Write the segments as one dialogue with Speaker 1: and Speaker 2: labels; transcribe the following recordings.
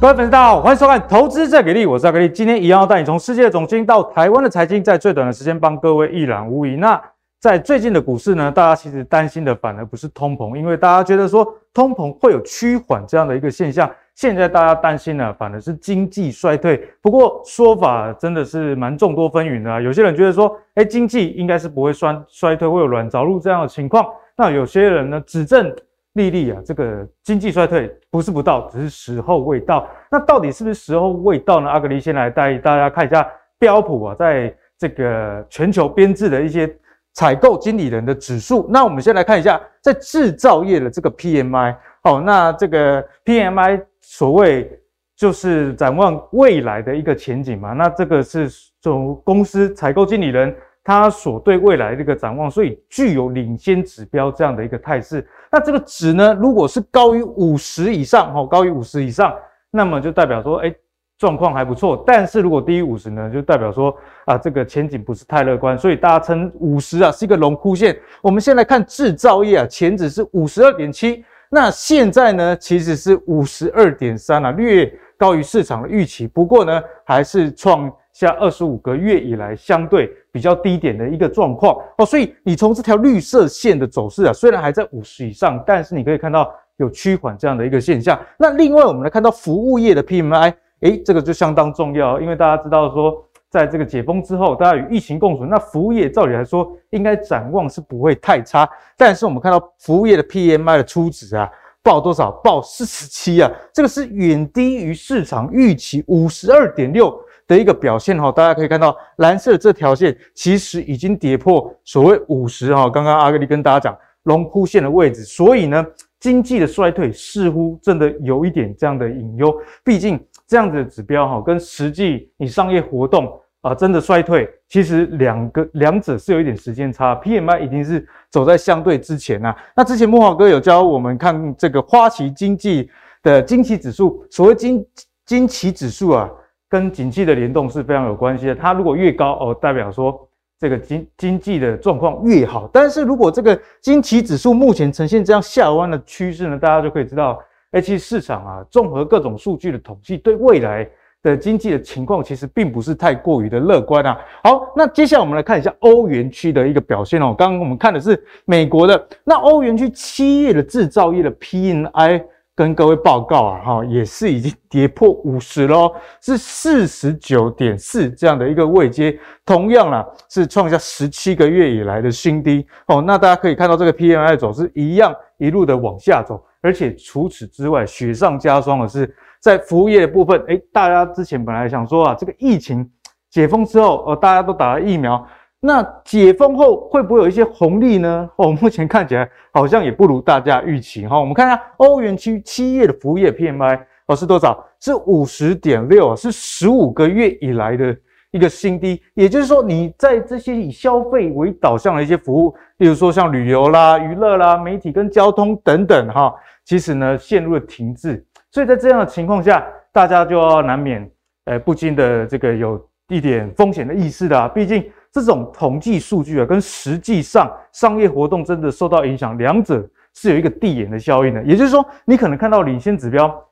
Speaker 1: 各位粉丝，大家好，欢迎收看《投资最给力》，我是阿格力。今天一样要带你从世界的总经到台湾的财经，在最短的时间帮各位一览无遗。那在最近的股市呢，大家其实担心的反而不是通膨，因为大家觉得说通膨会有趋缓这样的一个现象。现在大家担心呢，反而是经济衰退。不过说法真的是蛮众多纷纭的啊。有些人觉得说，哎，经济应该是不会衰衰退，会有软着陆这样的情况。那有些人呢，指证。利率啊，这个经济衰退不是不到，只是时候未到。那到底是不是时候未到呢？阿格力先来带大家看一下标普啊，在这个全球编制的一些采购经理人的指数。那我们先来看一下，在制造业的这个 PMI。好，那这个 PMI 所谓就是展望未来的一个前景嘛。那这个是从公司采购经理人。它所对未来的一个展望，所以具有领先指标这样的一个态势。那这个值呢，如果是高于五十以上，哈，高于五十以上，那么就代表说，哎，状况还不错。但是如果低于五十呢，就代表说，啊，这个前景不是太乐观。所以大家称五十啊是一个荣枯线。我们先来看制造业啊，前值是五十二点七，那现在呢其实是五十二点三啊，略高于市场的预期。不过呢，还是创。下二十五个月以来相对比较低点的一个状况哦，所以你从这条绿色线的走势啊，虽然还在五十以上，但是你可以看到有趋缓这样的一个现象。那另外我们来看到服务业的 PMI，诶，这个就相当重要，因为大家知道说，在这个解封之后，大家与疫情共存，那服务业照理来说应该展望是不会太差。但是我们看到服务业的 PMI 的初值啊，报多少？报四十七啊，这个是远低于市场预期五十二点六。的一个表现哈，大家可以看到蓝色这条线其实已经跌破所谓五十哈，刚刚阿格力跟大家讲龙枯线的位置，所以呢，经济的衰退似乎真的有一点这样的隐忧。毕竟这样子的指标哈，跟实际你商业活动啊真的衰退，其实两个两者是有一点时间差。PMI 已经是走在相对之前啊。那之前慕驊哥有教我们看这个花旗经济的经期指数，所谓经经期指数啊。跟景气的联动是非常有关系的，它如果越高哦，代表说这个经经济的状况越好。但是如果这个经期指数目前呈现这样下弯的趋势呢，大家就可以知道，哎，其实市场啊，综合各种数据的统计，对未来的经济的情况其实并不是太过于的乐观啊。好，那接下来我们来看一下欧元区的一个表现哦。刚刚我们看的是美国的，那欧元区七月的制造业的 PMI。跟各位报告啊，哈，也是已经跌破五十喽，是四十九点四这样的一个位阶，同样啦，是创下十七个月以来的新低哦。那大家可以看到这个 PMI 走势一样一路的往下走，而且除此之外，雪上加霜的是在服务业的部分，诶，大家之前本来想说啊，这个疫情解封之后，哦，大家都打了疫苗。那解封后会不会有一些红利呢？哦，目前看起来好像也不如大家预期哈。我们看一下欧元区七月的服务业 PMI 哦，是多少？是五十点六，是十五个月以来的一个新低。也就是说，你在这些以消费为导向的一些服务，例如说像旅游啦、娱乐啦、媒体跟交通等等哈，其实呢陷入了停滞。所以在这样的情况下，大家就要难免呃不禁的这个有一点风险的意识的，毕竟。这种统计数据啊，跟实际上商业活动真的受到影响，两者是有一个递延的效应的。也就是说，你可能看到领先指标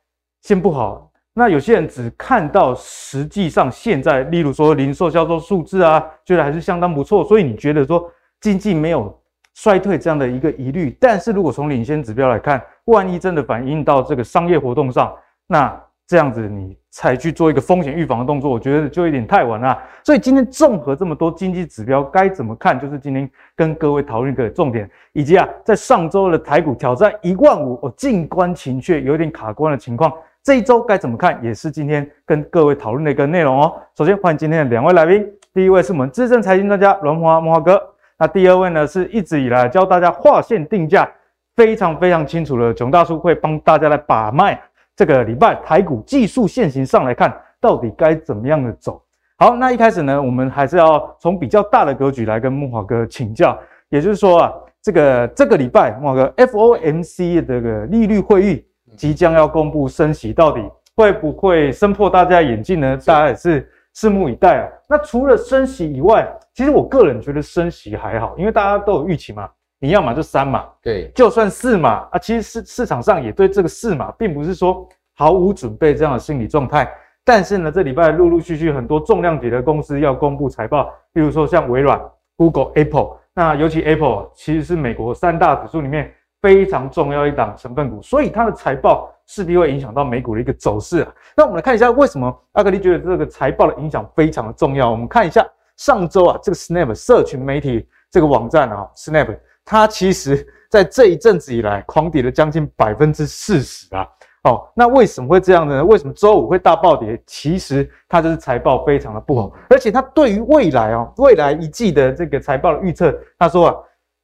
Speaker 1: 先不好，那有些人只看到实际上现在，例如说零售销售数字啊，觉得还是相当不错，所以你觉得说经济没有衰退这样的一个疑虑。但是如果从领先指标来看，万一真的反映到这个商业活动上，那这样子，你才去做一个风险预防的动作，我觉得就有点太晚了。所以今天综合这么多经济指标，该怎么看？就是今天跟各位讨论一个重点，以及啊，在上周的台股挑战一万五，我静观情却有点卡关的情况，这一周该怎么看？也是今天跟各位讨论的一个内容哦。首先欢迎今天的两位来宾，第一位是我们资深财经专家阮慕驊慕驊哥，那第二位呢是一直以来教大家划线定价非常非常清楚的囧大叔，会帮大家来把脉。这个礼拜台股技术线型上来看，到底该怎么样的走？好，那一开始呢，我们还是要从比较大的格局来跟木华哥请教。也就是说啊，这个这个礼拜木华哥 FOMC 的这个利率会议即将要公布升息，到底会不会升破大家眼镜呢？大家也是拭目以待啊。那除了升息以外，其实我个人觉得升息还好，因为大家都有预期嘛。你要嘛就三码，
Speaker 2: 对，
Speaker 1: 就算四码啊，其实市市场上也对这个四码并不是说毫无准备这样的心理状态。但是呢，这礼拜陆陆续续很多重量级的公司要公布财报，比如说像微软、Google、Apple。那尤其 Apple 其实是美国三大指数里面非常重要一档成分股，所以它的财报势必会影响到美股的一个走势啊。那我们来看一下为什么阿格力觉得这个财报的影响非常的重要。我们看一下上周啊，这个 Snap 社群媒体这个网站啊，Snap 它其实在这一阵子以来狂跌了将近百分之四十啊。哦，那为什么会这样呢？为什么周五会大暴跌？其实它就是财报非常的不好，而且它对于未来哦，未来一季的这个财报的预测，他说啊，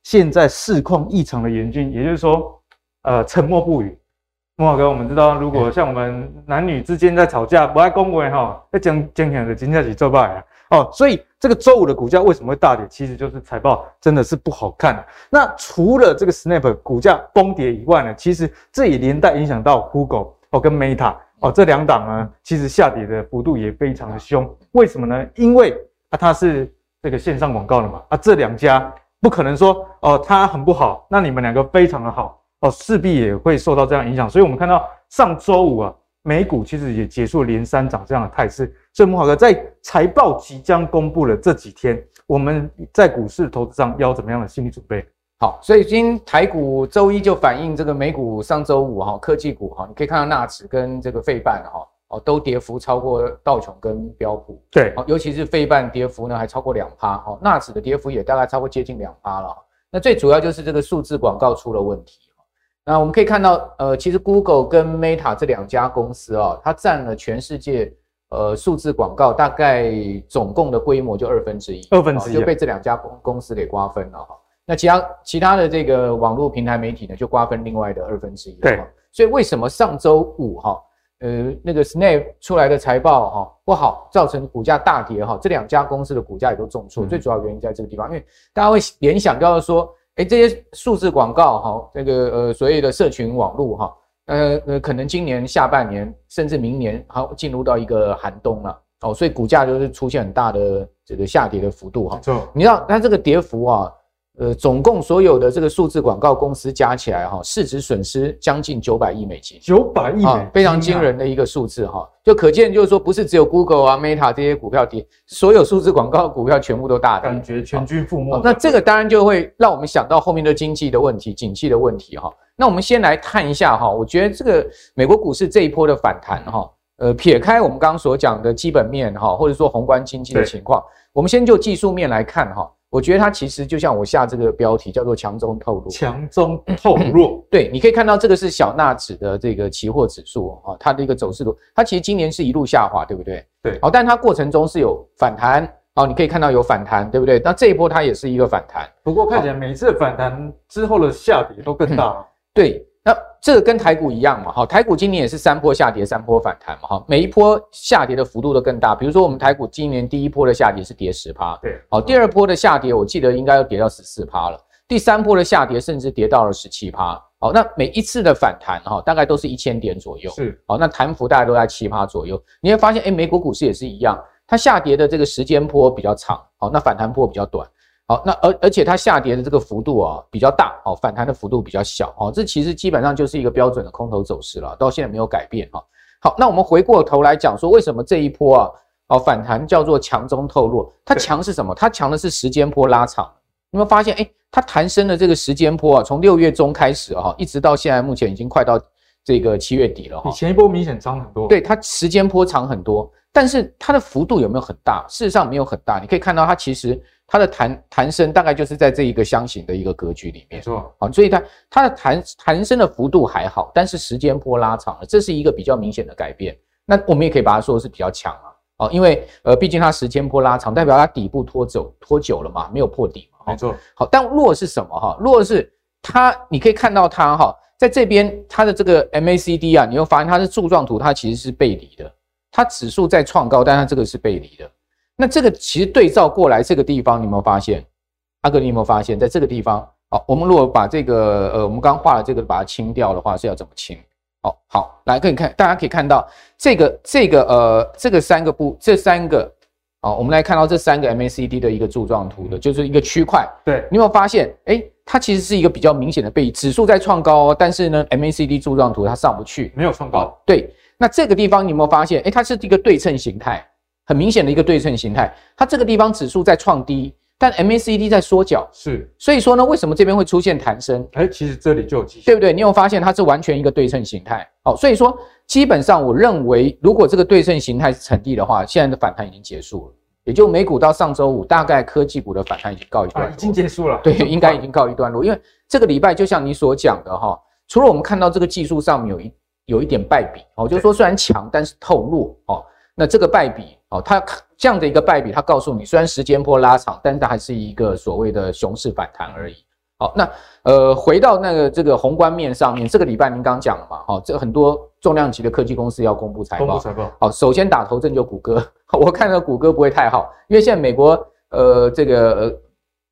Speaker 1: 现在市况异常的严峻，也就是说，呃，沉默不语。慕驊哥，我们知道，如果像我们男女之间在吵架，不爱恭维哈，要讲讲起来的，今天起做败啊。哦，所以这个周五的股价为什么会大跌？其实就是财报真的是不好看。那除了这个 Snap 股价崩跌以外呢，其实这也连带影响到 Google 哦跟 Meta 哦这两档呢，其实下跌的幅度也非常的凶。为什么呢？因为啊它是这个线上广告的嘛，啊这两家不可能说哦它很不好，那你们两个非常的好哦，势必也会受到这样影响。所以我们看到上周五啊。美股其实也结束连三涨这样的态势，所以慕驊哥在财报即将公布的这几天，我们在股市投资上要怎么样的心理准备？
Speaker 2: 好，所以今天台股周一就反映这个美股上周五哈科技股哈，你可以看到纳指跟这个费半哈哦都跌幅超过道琼跟标普，
Speaker 1: 对，
Speaker 2: 尤其是费半跌幅呢还超过两趴哈，纳指的跌幅也大概超过接近两趴了。那最主要就是这个数字广告出了问题。那我们可以看到，呃，其实 Google 跟 Meta 这两家公司啊，它占了全世界呃数字广告大概总共的规模就二分之一，
Speaker 1: 二分之一
Speaker 2: 就被这两家公公司给瓜分了哈。那其他其他的这个网络平台媒体呢，就瓜分另外的二分之一。
Speaker 1: 对，
Speaker 2: 所以为什么上周五哈，呃，那个 Snap 出来的财报哈不好，造成股价大跌哈，这两家公司的股价也都重挫，最主要原因在这个地方，因为大家会联想到说。哎，这些数字广告哈，这个呃所谓的社群网络哈，呃呃，可能今年下半年甚至明年好进入到一个寒冬了哦，所以股价就是出现很大的这个下跌的幅度哈。你知道它这个跌幅啊。呃，总共所有的这个数字广告公司加起来哈，市值损失将近九百亿美金，
Speaker 1: 九百亿美金，啊，
Speaker 2: 非常惊人的一个数字哈，就可见就是说，不是只有 Google 啊、Meta 这些股票跌，所有数字广告股票全部都大跌，
Speaker 1: 感觉全军覆没。
Speaker 2: 那这个当然就会让我们想到后面的经济的问题、景气的问题哈。那我们先来看一下哈，我觉得这个美国股市这一波的反弹哈，呃，撇开我们刚刚所讲的基本面哈，或者说宏观经济的情况，我们先就技术面来看哈。我觉得它其实就像我下这个标题叫做强中透弱，
Speaker 1: 强中透弱。
Speaker 2: 对，你可以看到这个是小纳指的这个期货指数啊，它的一个走势图，它其实今年是一路下滑，对不对？
Speaker 1: 对，
Speaker 2: 好，但它过程中是有反弹，好，你可以看到有反弹，对不对？那这一波它也是一个反弹，
Speaker 1: 不过看起来每一次反弹之后的下跌都更大。
Speaker 2: 嗯，对。那这个跟台股一样嘛，哈，台股今年也是三波下跌，三波反弹嘛，哈，每一波下跌的幅度都更大。比如说我们台股今年第一波的下跌是跌十趴，
Speaker 1: 对，
Speaker 2: 好，第二波的下跌我记得应该要跌到十四趴了，第三波的下跌甚至跌到了十七趴，好，那每一次的反弹哈，大概都是一千点左右，
Speaker 1: 是，
Speaker 2: 好，那弹幅大概都在七趴左右。你会发现，哎，美国股市也是一样，它下跌的这个时间波比较长，好，那反弹波比较短。好，那而而且它下跌的这个幅度啊比较大，哦，反弹的幅度比较小，哦，这其实基本上就是一个标准的空头走势了，到现在没有改变哈。好，那我们回过头来讲说，为什么这一波啊，哦，反弹叫做强中透弱？它强是什么？它强的是时间波拉长。你们发现，哎，它弹升的这个时间波啊，从六月中开始哈，一直到现在目前已经快到这个七月底了哈。
Speaker 1: 比前一波明显长很多。
Speaker 2: 对，它时间波长很多，但是它的幅度有没有很大？事实上没有很大。你可以看到它其实。它的弹弹升大概就是在这一个箱型的一个格局里面，
Speaker 1: 没错，
Speaker 2: 好，所以它它的弹弹升的幅度还好，但是时间波拉长了，这是一个比较明显的改变。那我们也可以把它说是比较强啊，哦，因为呃，毕竟它时间波拉长，代表它底部拖走拖久了嘛，没有破底嘛，
Speaker 1: 没错。
Speaker 2: 好，但弱是什么哈？弱是它，你可以看到它哈，在这边它的这个 MACD 啊，你会发现它是柱状图它其实是背离的，它指数在创高，但它这个是背离的。那这个其实对照过来，这个地方你有没有发现？阿哥，你有没有发现，在这个地方，好，我们如果把这个呃，我们刚刚画的这个把它清掉的话，是要怎么清？哦，好，来，可以看，大家可以看到这个这个呃，这个三个步，这三个，好，我们来看到这三个 MACD 的一个柱状图的，就是一个区块。
Speaker 1: 对，
Speaker 2: 你有没有发现？哎，它其实是一个比较明显的背离，指数在创高哦，但是呢，MACD 柱状图它上不去，
Speaker 1: 没有创高。
Speaker 2: 对。那这个地方你有没有发现？哎，它是一个对称形态，很明显的一个对称形态。它这个地方指数在创低，但 MACD 在缩脚，
Speaker 1: 是。
Speaker 2: 所以说呢，为什么这边会出现弹升？
Speaker 1: 哎，其实这里就有迹象，
Speaker 2: 对不对？你有发现它是完全一个对称形态？好，所以说基本上我认为，如果这个对称形态是成立的话，现在的反弹已经结束了。也就美股到上周五，大概科技股的反弹已经告一段落，
Speaker 1: 已经结束了。
Speaker 2: 对，应该已经告一段落。因为这个礼拜就像你所讲的哈，除了我们看到这个技术上面有一有一点败笔哦，就是说虽然强，但是透弱哦。那这个败笔哦，它这样的一个败笔，它告诉你，虽然时间波拉长，但是它还是一个所谓的熊市反弹而已。好，那呃，回到那个这个宏观面上面，这个礼拜您刚讲了嘛，哈，这很多重量级的科技公司要公布财报。
Speaker 1: 公布财报。
Speaker 2: 好，首先打头阵就谷歌，我看到谷歌不会太好，因为现在美国呃这个呃，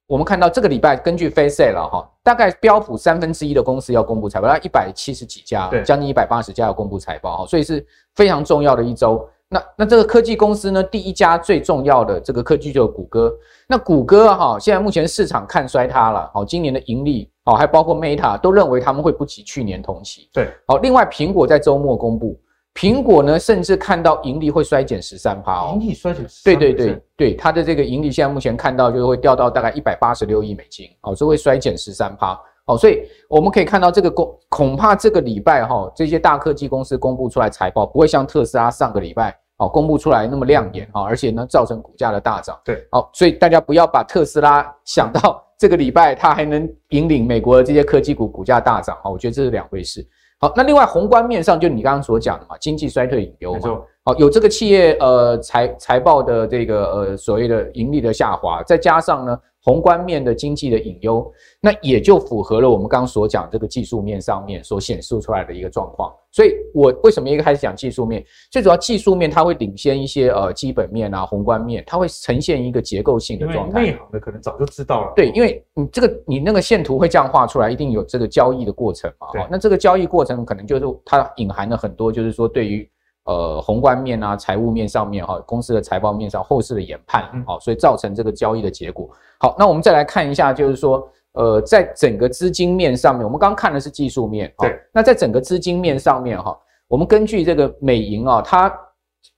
Speaker 2: 我们看到这个礼拜根据 FactSet 了哈，大概标普三分之一的公司要公布财报，那一百七十几家，将近一百八十家要公布财报哈，所以是非常重要的一周。那那这个科技公司呢，第一家最重要的这个科技就是谷歌。那谷歌哈，现在目前市场看衰它了，好，今年的盈利，好，还包括 Meta 都认为他们会不及去年同期。
Speaker 1: 对，
Speaker 2: 好，另外苹果在周末公布，苹果呢甚至看到盈利会衰减十三趴哦，
Speaker 1: 盈利衰减
Speaker 2: 十，对对对对，它的这个盈利现在目前看到就会掉到大概一百八十六亿美金，哦，所以会衰减十三趴，哦，所以我们可以看到这个公恐怕这个礼拜哈，这些大科技公司公布出来财报不会像特斯拉上个礼拜。哦，公布出来那么亮眼啊，而且呢，造成股价的大涨。
Speaker 1: 对，
Speaker 2: 好，所以大家不要把特斯拉想到这个礼拜它还能引领美国的这些科技股股价大涨啊，我觉得这是两回事。好，那另外宏观面上，就你刚刚所讲的嘛，经济衰退隐忧嘛，好，有这个企业呃财财报的这个呃所谓的盈利的下滑，再加上呢。宏观面的经济的隐忧，那也就符合了我们刚刚所讲这个技术面上面所显示出来的一个状况。所以，我为什么一开始讲技术面？最主要技术面它会领先一些呃基本面啊、宏观面，它会呈现一个结构性的状态。
Speaker 1: 内行的可能早就知道了。
Speaker 2: 对，因为你这个你那个线图会这样画出来，一定有这个交易的过程嘛。对。那这个交易过程可能就是它隐含了很多，就是说对于。呃，宏观面啊，财务面上面哈，公司的财报面上后市的研判，好，所以造成这个交易的结果。好，那我们再来看一下，就是说，呃，在整个资金面上面，我们刚刚看的是技术面，对。那在整个资金面上面哈，我们根据这个美银啊，它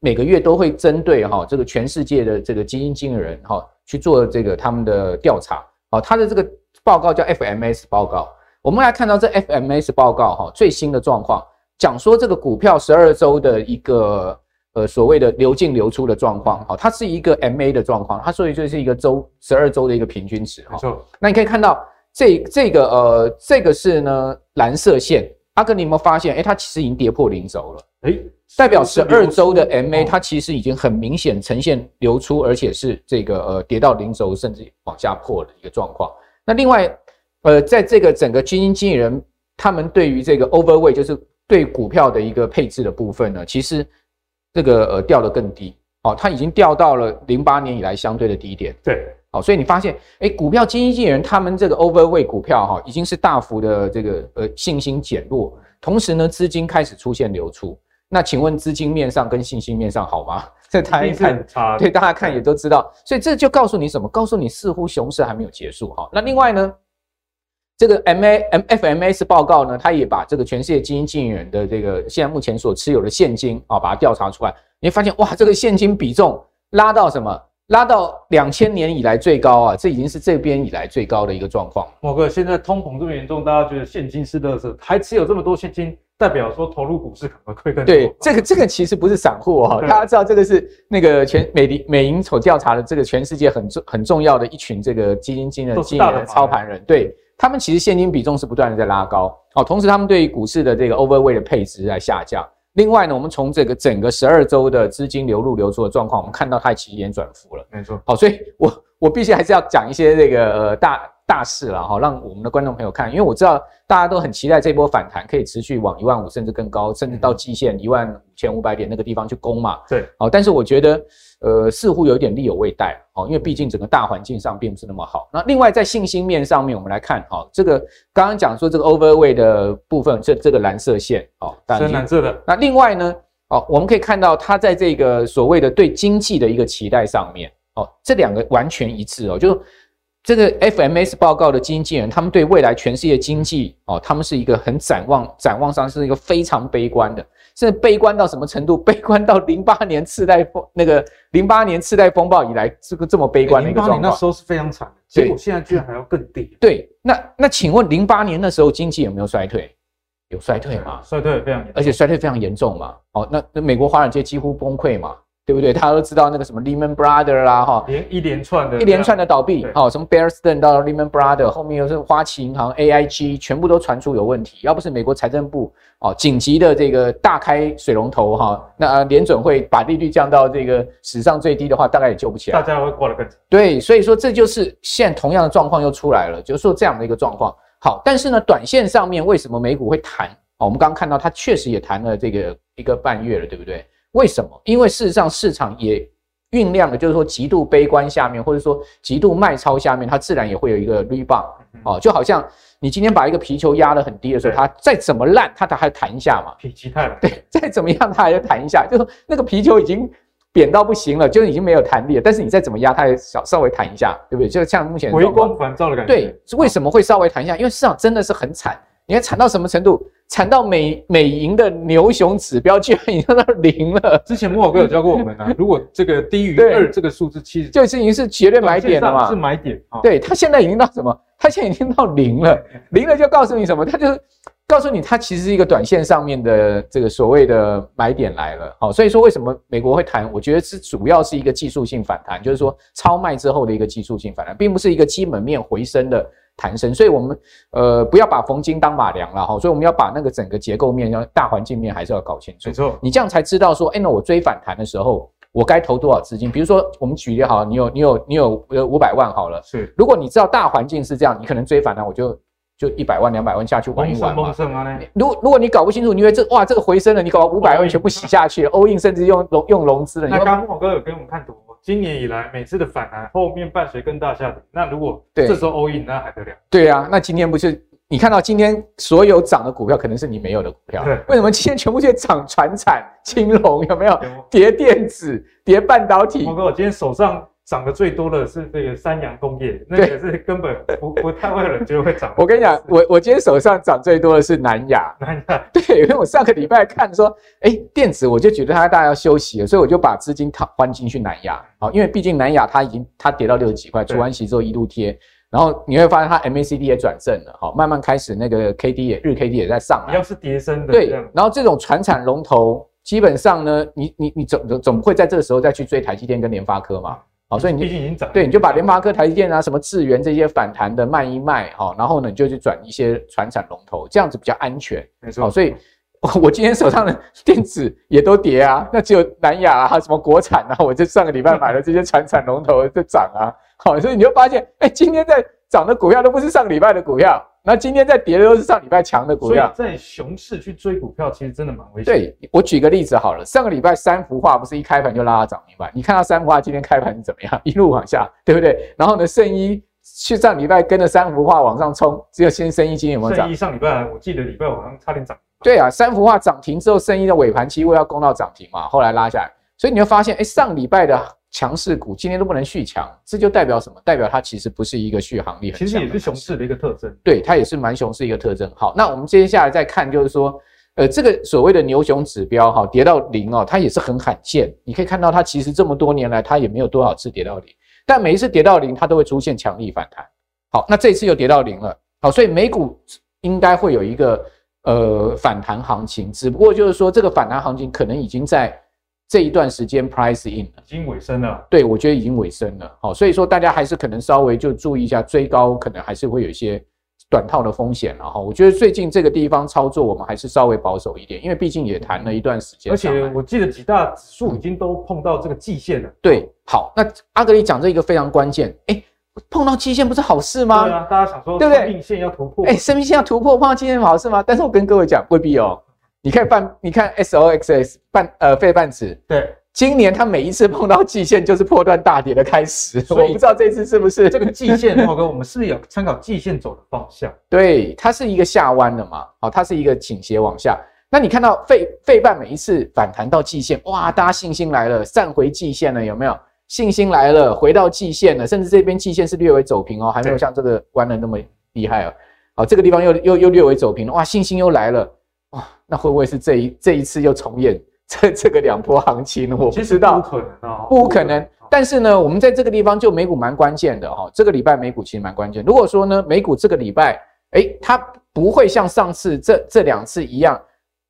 Speaker 2: 每个月都会针对哈这个全世界的这个基金经理人哈去做这个他们的调查，好，它的这个报告叫 FMS 报告。我们来看到这 FMS 报告哈最新的状况。讲说这个股票十二周的一个呃所谓的流进流出的状况，哈，它是一个 MA 的状况，它所以就是一个周十二周的一个平均值，哈。那你可以看到这这个呃这个是呢蓝色线，阿哥你有没有发现？哎，它其实已经跌破零轴了，哎，代表十二周的 MA 它其实已经很明显呈现流出，而且是这个呃跌到零轴甚至往下破的一个状况。那另外呃在这个整个基金经理人他们对于这个 overweight 就是对股票的一个配置的部分呢，其实这个呃掉得更低，哦，它已经掉到了零八年以来相对的低点。
Speaker 1: 对，
Speaker 2: 好，所以你发现，哎，股票经纪人他们这个 overweight 股票哈，已经是大幅的这个呃信心减弱，同时呢资金开始出现流出。那请问资金面上跟信心面上好吗？这大家一看，对大家看也都知道，所以这就告诉你什么？告诉你似乎熊市还没有结束哈。那另外呢？这个 M A M F M S 报告呢，它也把这个全世界基金经理人的这个现在目前所持有的现金啊，把它调查出来，你会发现哇，这个现金比重拉到什么？拉到两千年以来最高啊！这已经是这边以来最高的一个状况。
Speaker 1: 某哥，现在通膨这么严重，大家觉得现金是垃圾，还持有这么多现金，代表说投入股市可能会更多。
Speaker 2: 对，这个这个其实不是散户哈、哦，大家知道这个是那个全美林美银所调查的这个全世界很重很重要的一群这个基金经理人、经理人操盘人，对。他们其实现金比重是不断的在拉高，哦，同时他们对于股市的这个 overweight 的配置在下降。另外呢，我们从这个整个十二周的资金流入流出的状况，我们看到它其实已经转负了。没错，好，所以我我必须还是要讲一些这个呃大。大事了哈，让我们的观众朋友看，因为我知道大家都很期待这波反弹可以持续往一万五甚至更高，甚至到季线一万五千五百点那个地方去攻嘛。对，好，但是我觉得呃似乎有点力有未逮哦，因为毕竟整个大环境上并不是那么好。那另外在信心面上面，我们来看哈，这个刚刚讲说这个 overweight 的部分，这这个蓝色线哦，
Speaker 1: 深蓝色的。
Speaker 2: 那另外呢，哦，我们可以看到它在这个所谓的对经济的一个期待上面，哦，这两个完全一致哦，就。这个 FMS 报告的经纪人，他们对未来全世界经济哦，他们是一个很展望，展望上是一个非常悲观的。甚至悲观到什么程度？悲观到零八年次贷风那个零八年次贷风暴以来，这个这么悲观的一个状况。零八年
Speaker 1: 那时候是非常惨，结果现在居然还要更低。
Speaker 2: 对，那那请问零八年那时候经济有没有衰退？有衰退嘛？
Speaker 1: 衰退非常，
Speaker 2: 而且衰退非常严重嘛。哦，那那美国华尔街几乎崩溃嘛。对不对？大家都知道那个什么 Lehman Brothers 啦，哈，
Speaker 1: 连一连串的，
Speaker 2: 一连串的倒闭，好，什么 Bear Stearns 到 Lehman Brothers，后面又是花旗银行 AIG，全部都传出有问题。要不是美国财政部哦紧急的这个大开水龙头哈，那联准会把利率降到这个史上最低的话，大概也救不起来。
Speaker 1: 大家会过得更惨。
Speaker 2: 对，所以说这就是现在同样的状况又出来了，就是说这样的一个状况。好，但是呢，短线上面为什么美股会弹？哦，我们刚刚看到它确实也弹了这个一个半月了，对不对？为什么？因为事实上市场也。酝酿了，就是说极度悲观下面，或者说极度卖超下面，它自然也会有一个 rebound 哦，就好像你今天把一个皮球压得很低的时候，它再怎么烂，它它还弹一下嘛。
Speaker 1: 否极泰来，
Speaker 2: 对，再怎么样它还要弹一下，就是那个皮球已经扁到不行了，就已经没有弹力了。但是你再怎么压，它也稍稍微弹一下，对不对？就像目前
Speaker 1: 回光返照的感觉。
Speaker 2: 对，为什么会稍微弹一下？因为市场真的是很惨。你看惨到什么程度？惨到美美银的牛熊指标居然已经到零了。
Speaker 1: 之前慕驊哥有教过我们啊，如果这个低于二这个数字，其实
Speaker 2: 就已经是绝对买点了嘛。
Speaker 1: 是买点
Speaker 2: 啊。对，它现在已经到什么？它现在已经到零了。零了就告诉你什么？它就是告诉你，它其实是一个短线上面的这个所谓的买点来了。好，所以说为什么美国会谈？我觉得是主要是一个技术性反弹，就是说超卖之后的一个技术性反弹，并不是一个基本面回升的。弹升，所以我们呃不要把逢金当马良了哈，所以我们要把那个整个结构面、要大环境面还是要搞清楚。
Speaker 1: 没错，
Speaker 2: 你这样才知道说，哎，那我追反弹的时候，我该投多少资金？比如说，我们举例好，你有你有你有呃五百万好了，
Speaker 1: 是。
Speaker 2: 如果你知道大环境是这样，你可能追反弹，我就就一百万两百万下去玩一玩嘛。如果如果你搞不清楚，你以为这哇这个回升了，你搞五百万全部洗下去，all in 甚至用融用融资了。
Speaker 1: 那刚慕驊哥有给我们看图。今年以来每次的反弹后面伴随更大下跌，那如果这时候 all in 那还得了？
Speaker 2: 对啊，那今天不是你看到今天所有涨的股票，可能是你没有的股票。对，为什么今天全部在涨船产、青龙有没有？跌电子、跌半导体。
Speaker 1: 慕驊哥，我今天手上。涨得最多的是这个三洋工业，那个是根本不不太会有人觉得会涨。
Speaker 2: 我跟你讲，我我今天手上涨最多的是南亚，
Speaker 1: 南亚
Speaker 2: 对，因为我上个礼拜看说，哎，电子我就觉得它大概要休息了，所以我就把资金套换进去南亚。好，因为毕竟南亚它已经它跌到六十几块，除完息之后一路贴，然后你会发现它 MACD 也转正了，好，慢慢开始那个 KD 也日 KD 也在上来，
Speaker 1: 要是跌升的
Speaker 2: 对，然后这种传产龙头基本上呢，你你你总总总不会在这个时候再去追台积电跟联发科嘛。好，所以你
Speaker 1: 毕竟已经涨，
Speaker 2: 对，你就把联发科、台积电啊、什么智元这些反弹的卖一卖，哈，然后呢，你就去转一些传产龙头，这样子比较安全。
Speaker 1: 没错。
Speaker 2: 好，所以我今天手上的电子也都跌啊，那只有南亚啊，什么国产啊，我就上个礼拜买了这些传产龙头在涨啊。好，所以你就发现，哎，今天在涨的股票都不是上个礼拜的股票。那今天在跌的都是上礼拜强的股票，
Speaker 1: 在熊市去追股票，其实真的蛮危险。
Speaker 2: 对，我举个例子好了，上个礼拜三幅画不是一开盘就拉到涨停板？你看到三幅画今天开盘是怎么样？一路往下，对不对？然后呢，圣一去上礼拜跟着三幅画往上冲，只有先圣一今天有没有涨？
Speaker 1: 圣一上礼拜我记得礼拜五好像差点涨。
Speaker 2: 对啊，三幅画涨停之后，圣一的尾盘期位要攻到涨停嘛，后来拉下来，所以你会发现，哎，上礼拜的。强势股今天都不能续强，这就代表什么？代表它其实不是一个续航力很强。
Speaker 1: 其实也是熊市的一个特征。
Speaker 2: 对，它也是蛮熊市一个特征。好，那我们接下来再看，就是说，呃，这个所谓的牛熊指标哈，跌到零哦，它也是很罕见。你可以看到，它其实这么多年来，它也没有多少次跌到零，但每一次跌到零，它都会出现强力反弹。好，那这次又跌到零了。好，所以美股应该会有一个呃反弹行情，只不过就是说，这个反弹行情可能已经在。这一段时间 price in 了，
Speaker 1: 已经尾声了。
Speaker 2: 对，我觉得已经尾声了。好，所以说大家还是可能稍微就注意一下追高，可能还是会有一些短套的风险。然后我觉得最近这个地方操作，我们还是稍微保守一点，因为毕竟也谈了一段时间。
Speaker 1: 而且我记得几大指数已经都碰到这个季线了。
Speaker 2: 对，好，那阿格里讲这一个非常关键，哎，碰到季线不是好事吗？
Speaker 1: 对啊，大家想说，对不对？生命线要突破，
Speaker 2: 哎，生命线要突破，碰到季线好事吗？但是我跟各位讲，未必哦。你看半，你看 S O X S 半呃费半指，
Speaker 1: 对。
Speaker 2: 今年它每一次碰到季线就是破断大跌的开始，我不知道这次是不是
Speaker 1: 这个季线，慕驊哥，我们是不是有参考季线走的方向？
Speaker 2: 对，它是一个下弯的嘛，好，它是一个倾斜往下。那你看到费费半每一次反弹到季线，哇，大家信心来了，站回季线了，有没有？信心来了，回到季线了，甚至这边季线是略微走平哦，还没有像这个弯的那么厉害哦。好，这个地方又又又略微走平了，哇，信心又来了。哇，那会不会是这一这一次又重演这这个两波行情呢？我不知道，
Speaker 1: 不可能啊，
Speaker 2: 不可能。但是呢，我们在这个地方就美股蛮关键的哈，这个礼拜美股其实蛮关键。如果说呢，美股这个礼拜，哎，它不会像上次这这两次一样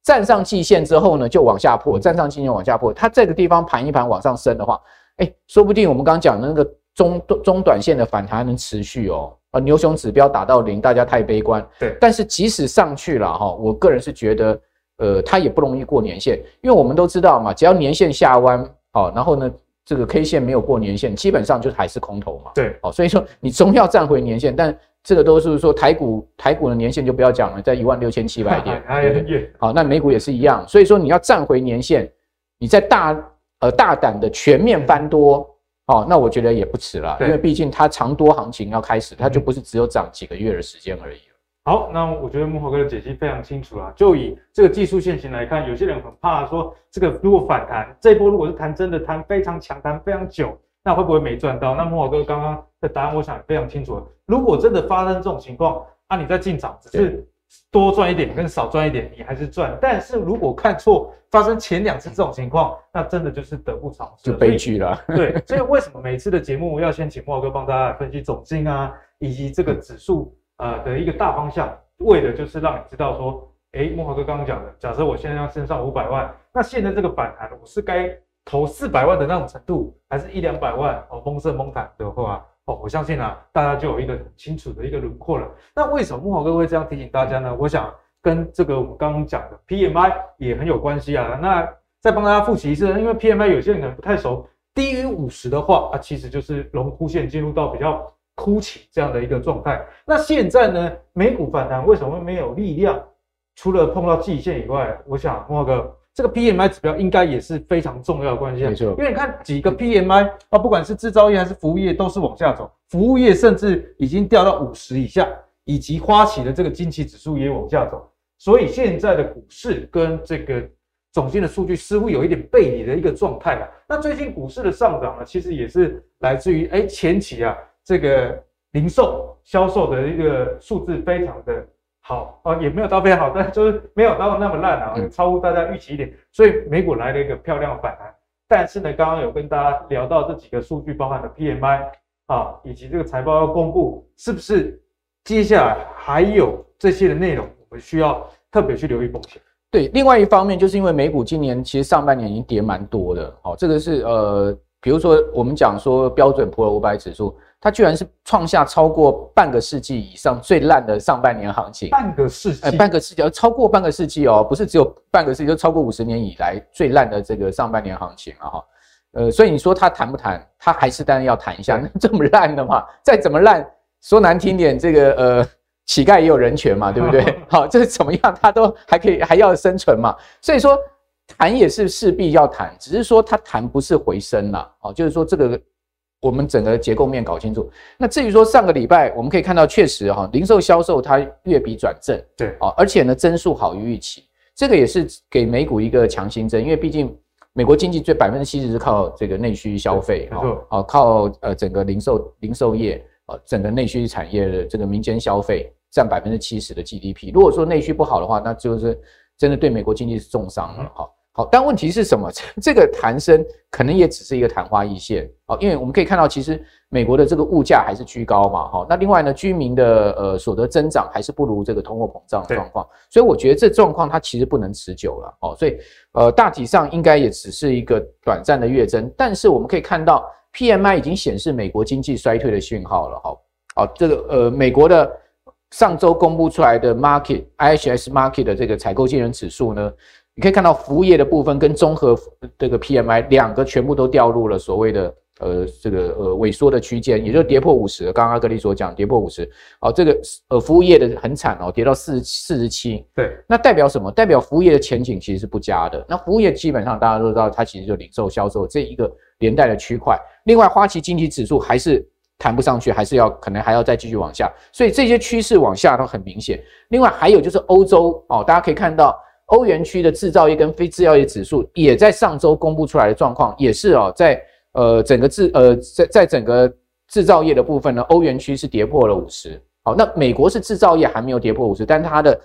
Speaker 2: 站上季线之后呢就往下破，站上季线往下破，它这个地方盘一盘往上升的话，哎，说不定我们刚刚讲的那个中中短线的反弹还能持续哦。啊，牛熊指标打到零，大家太悲观。
Speaker 1: 对，
Speaker 2: 但是即使上去了哈，我个人是觉得，呃，它也不容易过年线，因为我们都知道嘛，只要年线下弯，好，然后呢，这个 K 线没有过年线，基本上就还是空头嘛。
Speaker 1: 对，
Speaker 2: 好，所以说你终要站回年线，但这个都是说台股台股的年线就不要讲了，在一万六千七百点，好，那美股也是一样，所以说你要站回年线，你在大呃大胆的全面翻多。哦，那我觉得也不迟了，因为毕竟它长多行情要开始，它就不是只有涨几个月的时间而已。
Speaker 1: 好，那我觉得慕驊哥的解析非常清楚了。就以这个技术线型来看，有些人很怕说，这个如果反弹，这一波如果是弹真的弹非常强，弹非常久，那会不会没赚到？那慕驊哥刚刚的答案，我想非常清楚了。如果真的发生这种情况，啊，你再进场只是。多赚一点跟少赚一点，你还是赚。但是如果看错，发生前两次这种情况，那真的就是得不偿失，
Speaker 2: 就悲剧了。
Speaker 1: 对，所以为什么每次的节目要先请慕驊哥帮大家分析总金啊，以及这个指数呃的一个大方向，为的就是让你知道说，哎，慕驊哥刚刚讲的，假设我现在要身上五百万，那现在这个反弹，我是该投四百万的那种程度，还是一两百万哦，蒙生蒙坦的话？哦，我相信啊，大家就有一个很清楚的一个轮廓了。那为什么木华哥会这样提醒大家呢？我想跟这个我们刚刚讲的 PMI 也很有关系啊。那再帮大家复习一次，因为 PMI 有些人可能不太熟，低于五十的话，啊，其实就是龙枯线进入到比较枯起这样的一个状态。那现在呢，美股反弹为什么会没有力量？除了碰到季线以外，我想木华哥。这个 PMI 指标应该也是非常重要的关系，没错。因为你看几个 PMI 啊，不管是制造业还是服务业，都是往下走。服务业甚至已经掉到五十以下，以及花旗的这个经济指数也往下走。所以现在的股市跟这个总经的数据似乎有一点背离的一个状态啊。那最近股市的上涨呢，其实也是来自于哎前期啊这个零售销售的一个数字非常的。好啊，也没有到非常好，但就是没有到那么烂啊，超乎大家预期一点，所以美股来了一个漂亮的反弹。但是呢，刚刚有跟大家聊到这几个数据，包含的 PMI 啊，以及这个财报要公布，是不是接下来还有这些的内容，我们需要特别去留意风险？
Speaker 2: 对，另外一方面就是因为美股今年其实上半年已经跌蛮多的，好，这个是呃，比如说我们讲说标准普尔五百指数。它居然是创下超过半个世纪以上最烂的上半年行情，
Speaker 1: 半个世纪，
Speaker 2: 呃，半个世纪，超过半个世纪哦，不是只有半个世纪，就超过五十年以来最烂的这个上半年行情啊哈，呃，所以你说它弹不弹？它还是当然要弹一下，那这么烂的嘛，再怎么烂，说难听点，这个呃，乞丐也有人权嘛，对不对？好，这是怎么样，它都还可以还要生存嘛，所以说弹也是势必要谈，只是说它谈不是回升了，哦，就是说这个。我们整个结构面搞清楚。那至于说上个礼拜，我们可以看到，确实哈，零售销售它月比转正，
Speaker 1: 对
Speaker 2: 啊，而且呢，增速好于预期，这个也是给美股一个强心针，因为毕竟美国经济最百分之七十是靠这个内需消费，
Speaker 1: 没错，
Speaker 2: 啊，靠呃整个零售零售业啊，整个内需产业的这个民间消费占百分之七十的 GDP。如果说内需不好的话，那就是真的对美国经济是重伤了哈。好，但问题是什么？这个弹升可能也只是一个昙花一现，好，因为我们可以看到，其实美国的这个物价还是居高嘛，哈，那另外呢，居民的呃所得增长还是不如这个通货膨胀的状况，所以我觉得这状况它其实不能持久了，哦，所以呃大体上应该也只是一个短暂的月增，但是我们可以看到 PMI 已经显示美国经济衰退的讯号了，哈，好，这个呃美国的上周公布出来的 Market IHS Market 的这个采购经理人指数呢。你可以看到服务业的部分跟综合这个 PMI 两个全部都掉入了所谓的呃这个呃萎缩的区间，也就是跌破五十。刚刚阿格力所讲跌破五十，哦，这个呃服务业的很惨哦，跌到四四十七。
Speaker 1: 对，
Speaker 2: 那代表什么？代表服务业的前景其实是不佳的。那服务业基本上大家都知道，它其实就零售销售这一个连带的区块。另外，花旗经济指数还是弹不上去，还是要可能还要再继续往下。所以这些趋势往下都很明显。另外还有就是欧洲哦，大家可以看到。欧元区的制造业跟非制造业指数也在上周公布出来的状况，也是哦，在呃整个制呃在在整个制造业的部分呢，欧元区是跌破了五十。好，那美国是制造业还没有跌破五十，但它的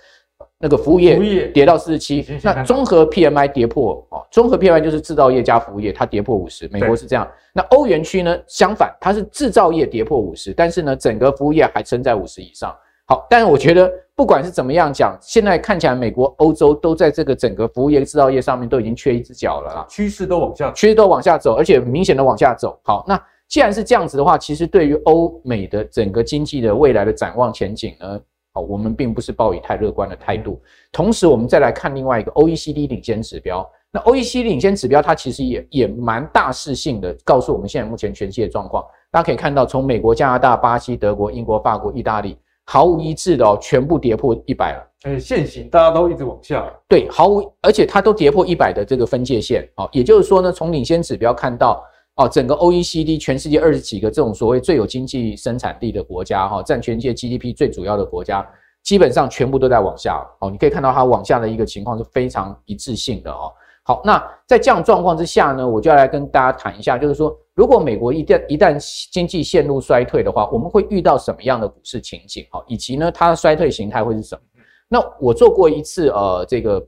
Speaker 2: 那个服务业跌到四十七，那综合 PMI 跌破哦，综合 PMI 就是制造业加服务业，它跌破五十，美国是这样。那欧元区呢，相反，它是制造业跌破五十，但是呢，整个服务业还撑在五十以上。好，但是我觉得不管是怎么样讲，现在看起来美国、欧洲都在这个整个服务业、制造业上面都已经缺一只脚了啦，
Speaker 1: 趋势都往下，
Speaker 2: 趋势都往下走，而且明显的往下走。好，那既然是这样子的话，其实对于欧美的整个经济的未来的展望前景呢？好，我们并不是抱以太乐观的态度。同时，我们再来看另外一个 OECD 领先指标。那 OECD 领先指标，它其实也也蛮大势性的，告诉我们现在目前全世界状况。大家可以看到，从美国、加拿大、巴西、德国、英国、法国、意大利，毫无一致的哦，全部跌破一百了。
Speaker 1: 诶，现行大家都一直往下。
Speaker 2: 对，毫无，而且它都跌破一百的这个分界线。哦，也就是说呢，从领先指标看到。哦，整个 OECD 全世界二十几个这种所谓最有经济生产力的国家，哈，占全世界 GDP 最主要的国家，基本上全部都在往下。哦，你可以看到它往下的一个情况是非常一致性的哦。好，那在这样状况之下呢，我就要来跟大家谈一下，就是说，如果美国一旦一旦经济陷入衰退的话，我们会遇到什么样的股市情景？哈，以及呢，它的衰退形态会是什么？那我做过一次呃，这个。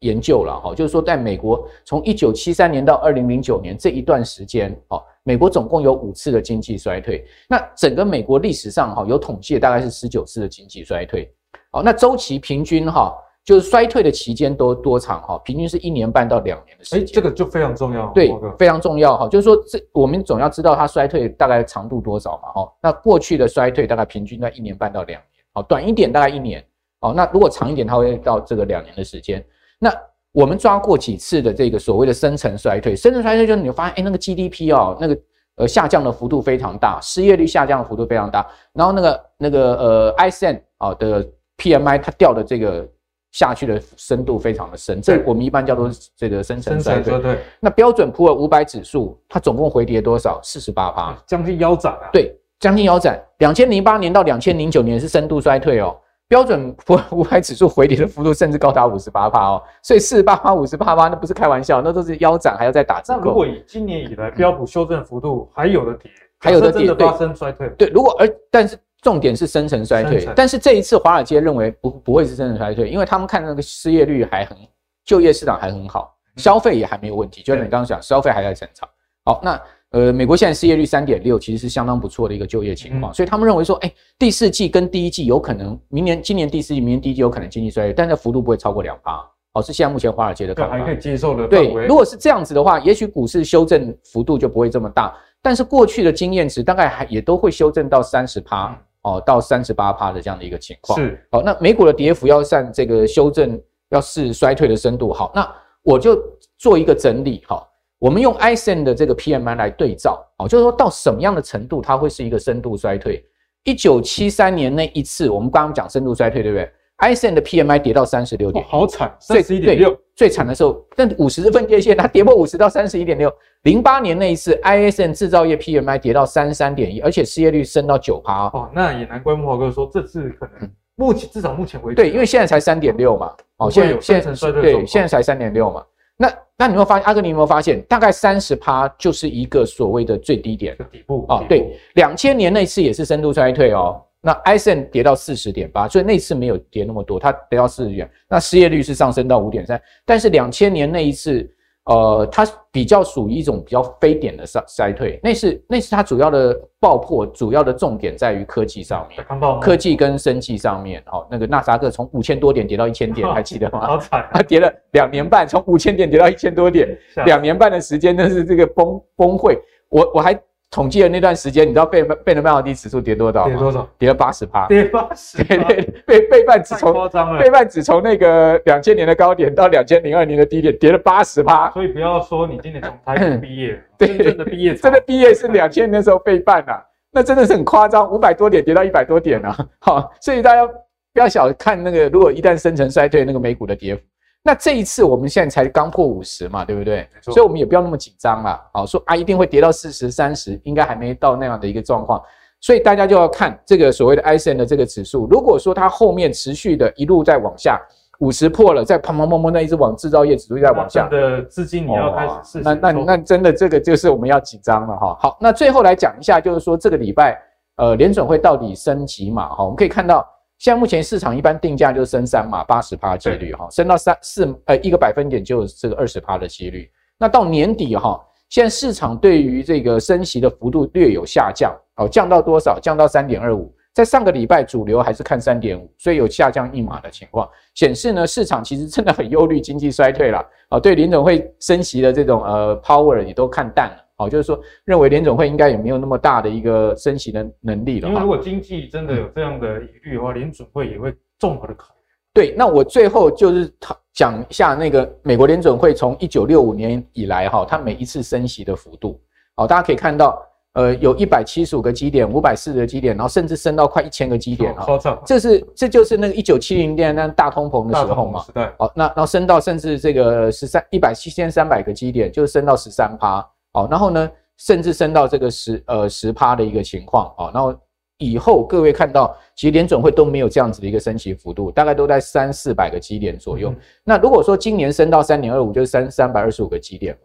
Speaker 2: 研究了哈，就是说，在美国从一九七三年到二零零九年这一段时间，哦，美国总共有五次的经济衰退。那整个美国历史上哈有统计，大概是十九次的经济衰退。哦，那周期平均哈，就是衰退的期间都多长哈？平均是一年半到两年的时间。
Speaker 1: 哎，这个就非常重要。
Speaker 2: 对，非常重要哈。就是说，这我们总要知道它衰退大概长度多少嘛？哈，那过去的衰退大概平均在一年半到两年。好，短一点大概一年。哦，那如果长一点，它会到这个两年的时间。那我们抓过几次的这个所谓的深层衰退，深层衰退就是你会发现，哎，那个 GDP 哦，那个呃下降的幅度非常大，失业率下降的幅度非常大，然后那个那个呃 ISM 啊的 PMI 它掉的这个下去的深度非常的深，这我们一般叫做这个深层衰退。对，那标准普尔五百指数它总共回跌多少？四十八趴，
Speaker 1: 将近腰斩啊。
Speaker 2: 对，将近腰斩。两千零八年到两千零九年是深度衰退哦。标准普尔五百指数回跌的幅度甚至高达五十八趴哦，所以四十八趴、五十八趴那不是开玩笑，那都是腰斩还要再打折扣。
Speaker 1: 那如果以今年以来标普修正幅度还有的跌，
Speaker 2: 还有的跌，
Speaker 1: 真的发生衰退
Speaker 2: 对。对，如果而但是重点是深层衰退，但是这一次华尔街认为不不会是深层衰退，因为他们看那个失业率还很，就业市场还很好，消费也还没有问题，就像你刚刚讲，消费还在成长。好，那。呃，美国现在失业率三点六，其实是相当不错的一个就业情况，嗯、所以他们认为说，哎、欸，第四季跟第一季有可能，明年今年第四季、明年第一季有可能经济衰退，但是幅度不会超过两趴，哦，是现在目前华尔街的看法，
Speaker 1: 还可以接受的。
Speaker 2: 对，如果是这样子的话，也许股市修正幅度就不会这么大，但是过去的经验值大概还也都会修正到三十趴，哦，到三十八趴的这样的一个情况。是，好，那美股的跌幅要算这个修正，要是衰退的深度，好，那我就做一个整理，好。我们用 ISM 的这个 PMI 来对照，哦，就是说到什么样的程度它会是一个深度衰退？一九七三年那一次，我们刚刚讲深度衰退，对不对？ISM 的 PMI 跌到三十六点，
Speaker 1: 好惨，三十一点六，
Speaker 2: 最惨的时候，但五十分界线它跌破五十到三十一点六。零八年那一次，ISM 制造业 PMI 跌到三十三点一，而且失业率升到九趴。
Speaker 1: 哦，那也难怪木华哥说这次可能目前至少目前为止，
Speaker 2: 对，因为现在才三点六嘛，哦，现在现在对，现在才三点六嘛。那那你有没有发现，阿哥，你有没有发现，大概三十趴就是一个所谓的最低点
Speaker 1: 底部
Speaker 2: 啊？对，两千年那次也是深度衰退哦。那 i s n 跌到四十点八，所以那次没有跌那么多，它跌到四十点。那失业率是上升到五点三，但是两千年那一次。呃，它比较属于一种比较非典的衰衰退，那是那是它主要的爆破，主要的重点在于科技上面，科技跟生技上面。哦，那个纳斯达克从五千多点跌到一千点，还记得吗？
Speaker 1: 好惨，
Speaker 2: 它跌了两年半，从五千点跌到一千多点，两年半的时间，那是这个崩崩溃。我我还。统计的那段时间，你知道贝贝的半导体指数跌多少吗？
Speaker 1: 跌多少？
Speaker 2: 跌了八十趴。
Speaker 1: 跌八十。
Speaker 2: 对对，费费半只从费半只从那个两千年的高点到两千零二年的低点，跌了八十趴。
Speaker 1: 所以不要说你今年从台湾毕业，真正的毕业，
Speaker 2: 真的毕业是两千年的时候费半啊，那真的是很夸张，五百多点跌到一百多点啊。好，所以大家不要小看那个，如果一旦深成衰退，那个美股的跌幅。那这一次我们现在才刚破五十嘛，对不对？所以我们也不要那么紧张了。好，说啊，一定会跌到四十、三十，应该还没到那样的一个状况。所以大家就要看这个所谓的 i s n 的这个指数，如果说它后面持续的一路在往下，五十破了，再砰砰砰砰，那一直往制造业指数在往下，
Speaker 1: 的资金你要开始试试。
Speaker 2: 那那那真的这个就是我们要紧张了哈。好，那最后来讲一下，就是说这个礼拜呃联准会到底升几码哈？我们可以看到。现在目前市场一般定价就是升三码，八十趴几率哈，升到三四呃一个百分点就有这个二十趴的几率。那到年底哈，现在市场对于这个升息的幅度略有下降，哦，降到多少？降到三点二五。在上个礼拜，主流还是看三点五，所以有下降一码的情况，显示呢市场其实真的很忧虑经济衰退了啊，对联总会升息的这种呃 power 也都看淡了，好，就是说认为联总会应该也没有那么大的一个升息的能力了。
Speaker 1: 因为如果经济真的有这样的疑虑的话，联总会也会综合的考虑。
Speaker 2: 对，那我最后就是讲一下那个美国联准会从一九六五年以来哈，它每一次升息的幅度，好，大家可以看到。呃，有一百七十五个基点，五百四十个基点，然后甚至升到快一千个基点啊！这是这就是那个一九七零年那大通膨的时候嘛？对，好，那然后升到甚至这个十三一百七千三百个基点，就是升到十三趴，好，然后呢，甚至升到这个十呃十趴的一个情况啊，然后以后各位看到，其实联准会都没有这样子的一个升息幅度，大概都在三四百个基点左右。嗯、那如果说今年升到三点二五，就是三三百二十五个基点，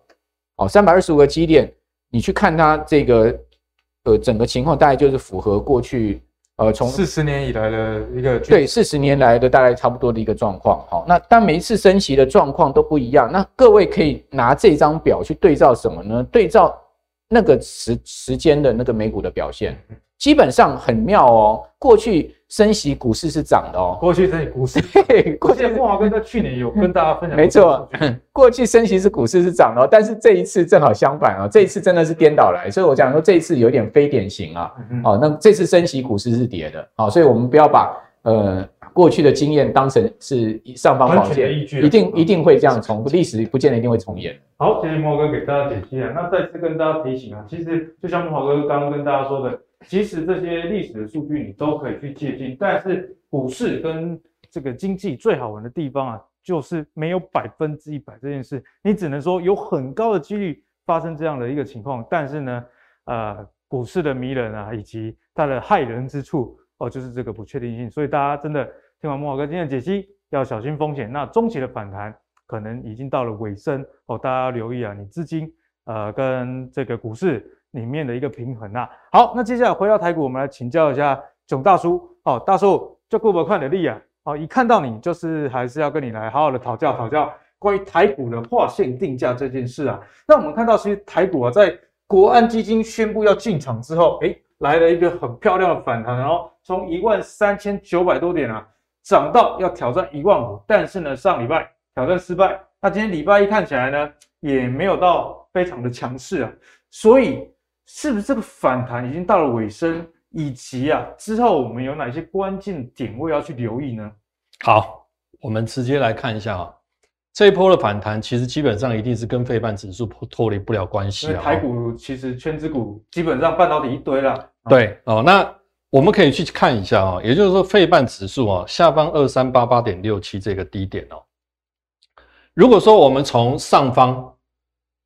Speaker 2: 哦，三百二十五个基点。你去看它这个呃整个情况，大概就是符合过去呃从
Speaker 1: 四十年以来的一个
Speaker 2: 对四十年来的大概差不多的一个状况。好，那但每一次升息的状况都不一样。那各位可以拿这张表去对照什么呢？对照那个时时间的那个美股的表现。基本上很妙哦，过去升息股市是涨的哦。
Speaker 1: 过去升息股市，过去慕驊哥在去年有跟大家分享。
Speaker 2: 没错，过去升息是股市是涨的哦，但是这一次正好相反啊，这一次真的是颠倒来，所以我讲说这一次有点非典型啊。哦，那这次升息股市是跌的，好，所以我们不要把呃过去的经验当成是上方宝剑，一定一定会这样重，历史不见得一定会重演。
Speaker 1: 好，谢谢慕驊哥给大家解析啊。那再次跟大家提醒啊，其实就像慕驊哥刚刚跟大家说的。其实这些历史的数据你都可以去借鉴，但是股市跟这个经济最好玩的地方啊，就是没有百分之一百这件事，你只能说有很高的几率发生这样的一个情况。但是呢，呃，股市的迷人啊，以及它的害人之处哦，就是这个不确定性。所以大家真的听完慕驊哥今天的解析，要小心风险。那中期的反弹可能已经到了尾声哦，大家要留意啊，你资金呃跟这个股市。里面的一个平衡啊，好，那接下来回到台股，我们来请教一下囧大叔。哦，大叔，就顾不看的力啊，哦，一看到你就是还是要跟你来好好的讨教讨教关于台股的划线定价这件事啊。那我们看到其实台股啊，在国安基金宣布要进场之后，诶，来了一个很漂亮的反弹，然后从一万三千九百多点啊，涨到要挑战一万五，但是呢，上礼拜挑战失败，那今天礼拜一看起来呢，也没有到非常的强势啊，所以。是不是这个反弹已经到了尾声？以及啊，之后我们有哪些关键点位要去留意呢？
Speaker 3: 好，我们直接来看一下啊，这一波的反弹其实基本上一定是跟费半指数脱离不了关系啊。
Speaker 1: 台股其实圈子股基本上半导体一堆了。
Speaker 3: 对哦，那我们可以去看一下啊，也就是说费半指数啊下方二三八八点六七这个低点哦，如果说我们从上方。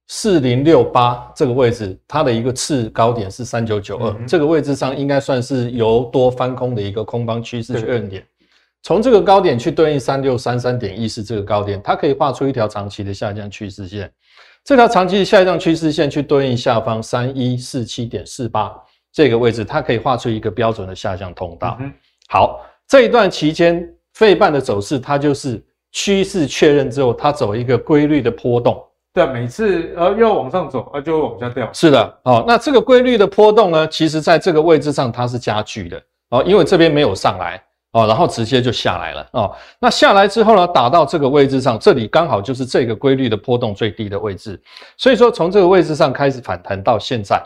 Speaker 3: 四零六八这个位置，它的一个次高点是三九九二，这个位置上应该算是由多翻空的一个空方趋势确认点。从这个高点去对应三六三三点一四这个高点，它可以画出一条长期的下降趋势线。这条长期的下降趋势线去对应下方三一四七点四八这个位置，它可以画出一个标准的下降通道。好，这一段期间费半的走势，它就是趋势确认之后，它走一个规律的波动。
Speaker 1: 对，每次呃又要往上走，啊就会往下掉。
Speaker 3: 是的，哦，那这个规律的波动呢，其实在这个位置上它是加剧的哦，因为这边没有上来哦，然后直接就下来了哦。那下来之后呢，打到这个位置上，这里刚好就是这个规律的波动最低的位置。所以说从这个位置上开始反弹到现在，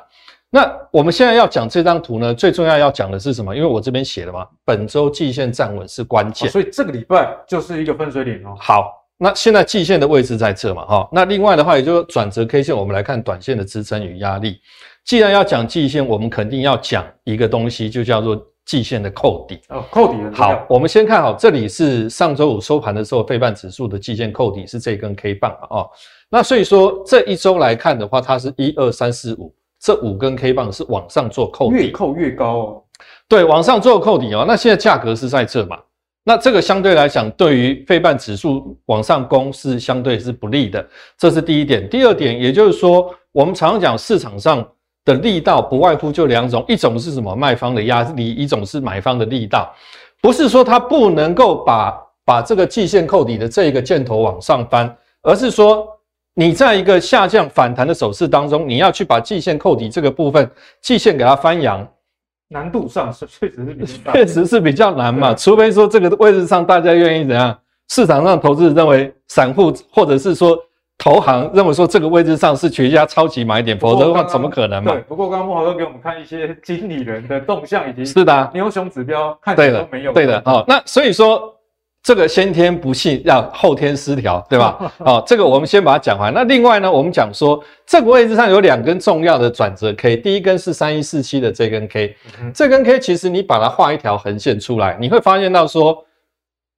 Speaker 3: 那我们现在要讲这张图呢，最重要要讲的是什么？因为我这边写了嘛，本周季线站稳是关键，哦，
Speaker 1: 所以这个礼拜就是一个分水岭哦。
Speaker 3: 好。那现在季线的位置在这嘛，哈，那另外的话，也就是转折 K 线，我们来看短线的支撑与压力。既然要讲季线，我们肯定要讲一个东西，就叫做季线的扣底。
Speaker 1: 哦，扣底。
Speaker 3: 好，我们先看好，这里是上周五收盘的时候，费半指数的季线扣底是这根 K 棒嘛，哦，那所以说这一周来看的话，它是一二三四五，这五根 K 棒是往上做扣底，
Speaker 1: 越扣越高哦。
Speaker 3: 对，往上做扣底哦。那现在价格是在这嘛？那这个相对来讲，对于费半指数往上攻是相对是不利的，这是第一点。第二点，也就是说，我们常常讲市场上的力道不外乎就两种，一种是什么？卖方的压力，一种是买方的力道。不是说它不能够把把这个季线扣底的这一个箭头往上翻，而是说你在一个下降反弹的走势当中，你要去把季线扣底这个部分季线给它翻扬，
Speaker 1: 难度上是 确实是比较
Speaker 3: 确实是比较难嘛，除非说这个位置上大家愿意怎样，市场上投资者认为散户或者是说。投行认为说这个位置上是全家超级买点，否则的话怎么可能嘛？
Speaker 1: 对，不过刚刚莫豪哥给我们看一些经理人的动向以及
Speaker 3: 是的
Speaker 1: 牛熊指标，看起来都没有
Speaker 3: 对的。好、哦，那所以说这个先天不幸要后天失调，对吧？好、哦，这个我们先把它讲完。那另外呢，我们讲说这个位置上有两根重要的转折 K，第一根是三一四七的这根 K，、嗯、这根 K 其实你把它画一条横线出来，你会发现到说。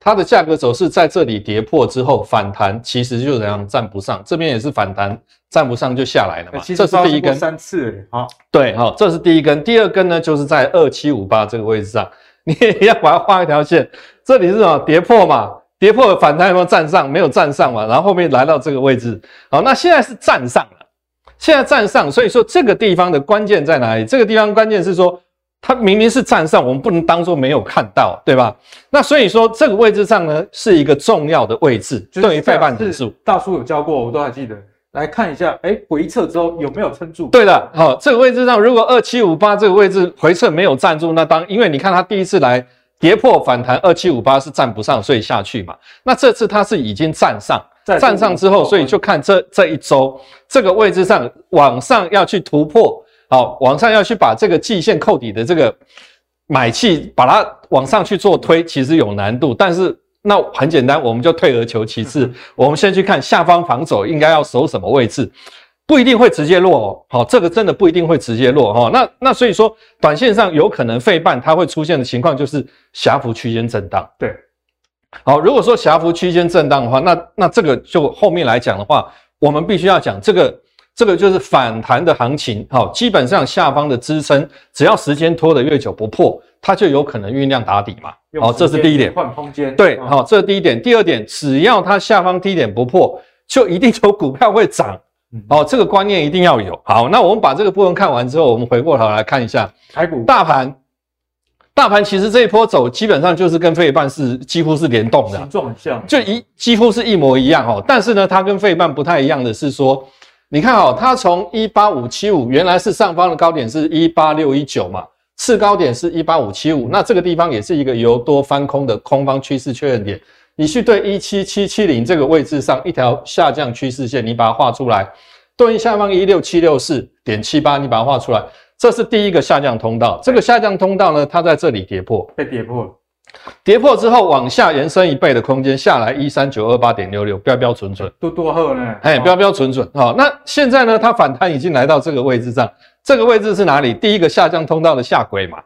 Speaker 3: 它的价格走势在这里跌破之后反弹，其实就这样站不上，这边也是反弹站不上就下来了嘛。这是第一根，
Speaker 1: 三次啊，
Speaker 3: 对，好，这是第一根。第二根呢，就是在二七五八这个位置上，你也要把它画一条线。这里是什么？跌破嘛？跌破反弹有没有站上？没有站上嘛？然后后面来到这个位置，好，那现在是站上了，现在站上，所以说这个地方的关键在哪里？这个地方关键是说。它明明是站上，我们不能当做没有看到，对吧？那所以说这个位置上呢，是一个重要的位置，对于费半指数。
Speaker 1: 大叔有教过，我都还记得。来看一下，哎，回撤之后有没有撑住？
Speaker 3: 对的，好，这个位置上如果二七五八这个位置回撤没有站住，那当因为你看它第一次来跌破反弹二七五八是站不上，所以下去嘛。那这次它是已经站上，站上之后，所以就看这这一周这个位置上往上要去突破。好，往上要去把这个季线扣底的这个买气，把它往上去做推，其实有难度。但是那很简单，我们就退而求其次，我们先去看下方防守应该要守什么位置，不一定会直接落哦。好，这个真的不一定会直接落哈。那那所以说，短线上有可能费半它会出现的情况就是狭幅区间震荡。
Speaker 1: 对，
Speaker 3: 好，如果说狭幅区间震荡的话，那那这个就后面来讲的话，我们必须要讲这个。这个就是反弹的行情，好，基本上下方的支撑，只要时间拖得越久不破，它就有可能酝酿打底嘛。好，这是第一点。
Speaker 1: 换空间。
Speaker 3: 对，好，这是第一点。第二点，只要它下方低点不破，就一定有股票会涨。好，这个观念一定要有。好，那我们把这个部分看完之后，我们回过头来看一下
Speaker 1: 台股
Speaker 3: 大盘。大盘其实这一波走，基本上就是跟费半是几乎是联动的，
Speaker 1: 形状像，
Speaker 3: 就一几乎是一模一样哦。但是呢，它跟费半不太一样的是说。你看哦，它从一八五七五原来是上方的高点是一八六一九嘛，次高点是一八五七五，那这个地方也是一个由多翻空的空方趋势确认点。你去对一七七七零这个位置上一条下降趋势线，你把它画出来，对应下方一六七六四点七八，你把它画出来，这是第一个下降通道。这个下降通道呢，它在这里跌破，
Speaker 1: 被跌破了。
Speaker 3: 跌破之后往下延伸一倍的空间下来一三九二八点六六，标标准准，
Speaker 1: 都多好呢。
Speaker 3: 哎，标标准准。好，那现在呢，它反弹已经来到这个位置上，这个位置是哪里？第一个下降通道的下轨嘛。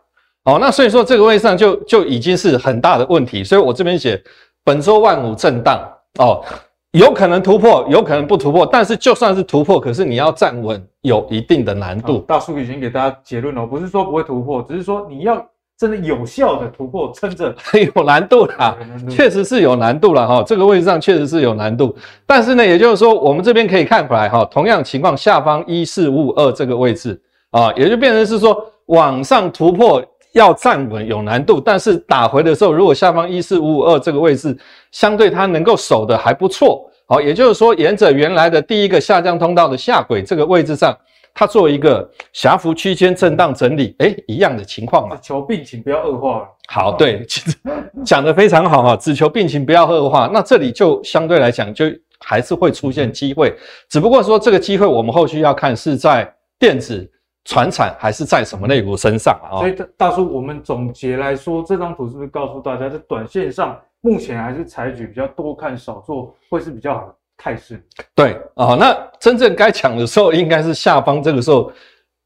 Speaker 3: 好，那所以说这个位置上就就已经是很大的问题。所以我这边写本周万五震荡哦，有可能突破，有可能不突破。但是就算是突破，可是你要站稳，有一定的难度。
Speaker 1: 大叔已经给大家结论了，不是说不会突破，只是说你要。真的有效的突破，撑着
Speaker 3: 有难度啦，确实是有难度了哈。这个位置上确实是有难度，但是呢，也就是说，我们这边可以看出来哈，同样情况，下方一四五五二这个位置啊，也就变成是说往上突破要站稳有难度，但是打回的时候，如果下方一四五五二这个位置相对它能够守得还不错，好，也就是说，沿着原来的第一个下降通道的下轨这个位置上。它做一个狭幅区间震荡整理，哎，一样的情况嘛。
Speaker 1: 只求病情不要恶化。
Speaker 3: 好，对，其 实讲得非常好哈，只求病情不要恶化。那这里就相对来讲，就还是会出现机会，只不过说这个机会我们后续要看是在电子、传产还是在什么类股身上啊。
Speaker 1: 所以大叔，我们总结来说，这张图是不是告诉大家，在短线上目前还是采取比较多看少做，会是比较好的？态势
Speaker 3: 对啊、哦，那真正该抢的时候，应该是下方这个时候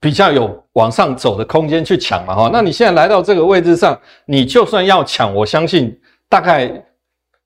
Speaker 3: 比较有往上走的空间去抢嘛哈。那你现在来到这个位置上，你就算要抢，我相信大概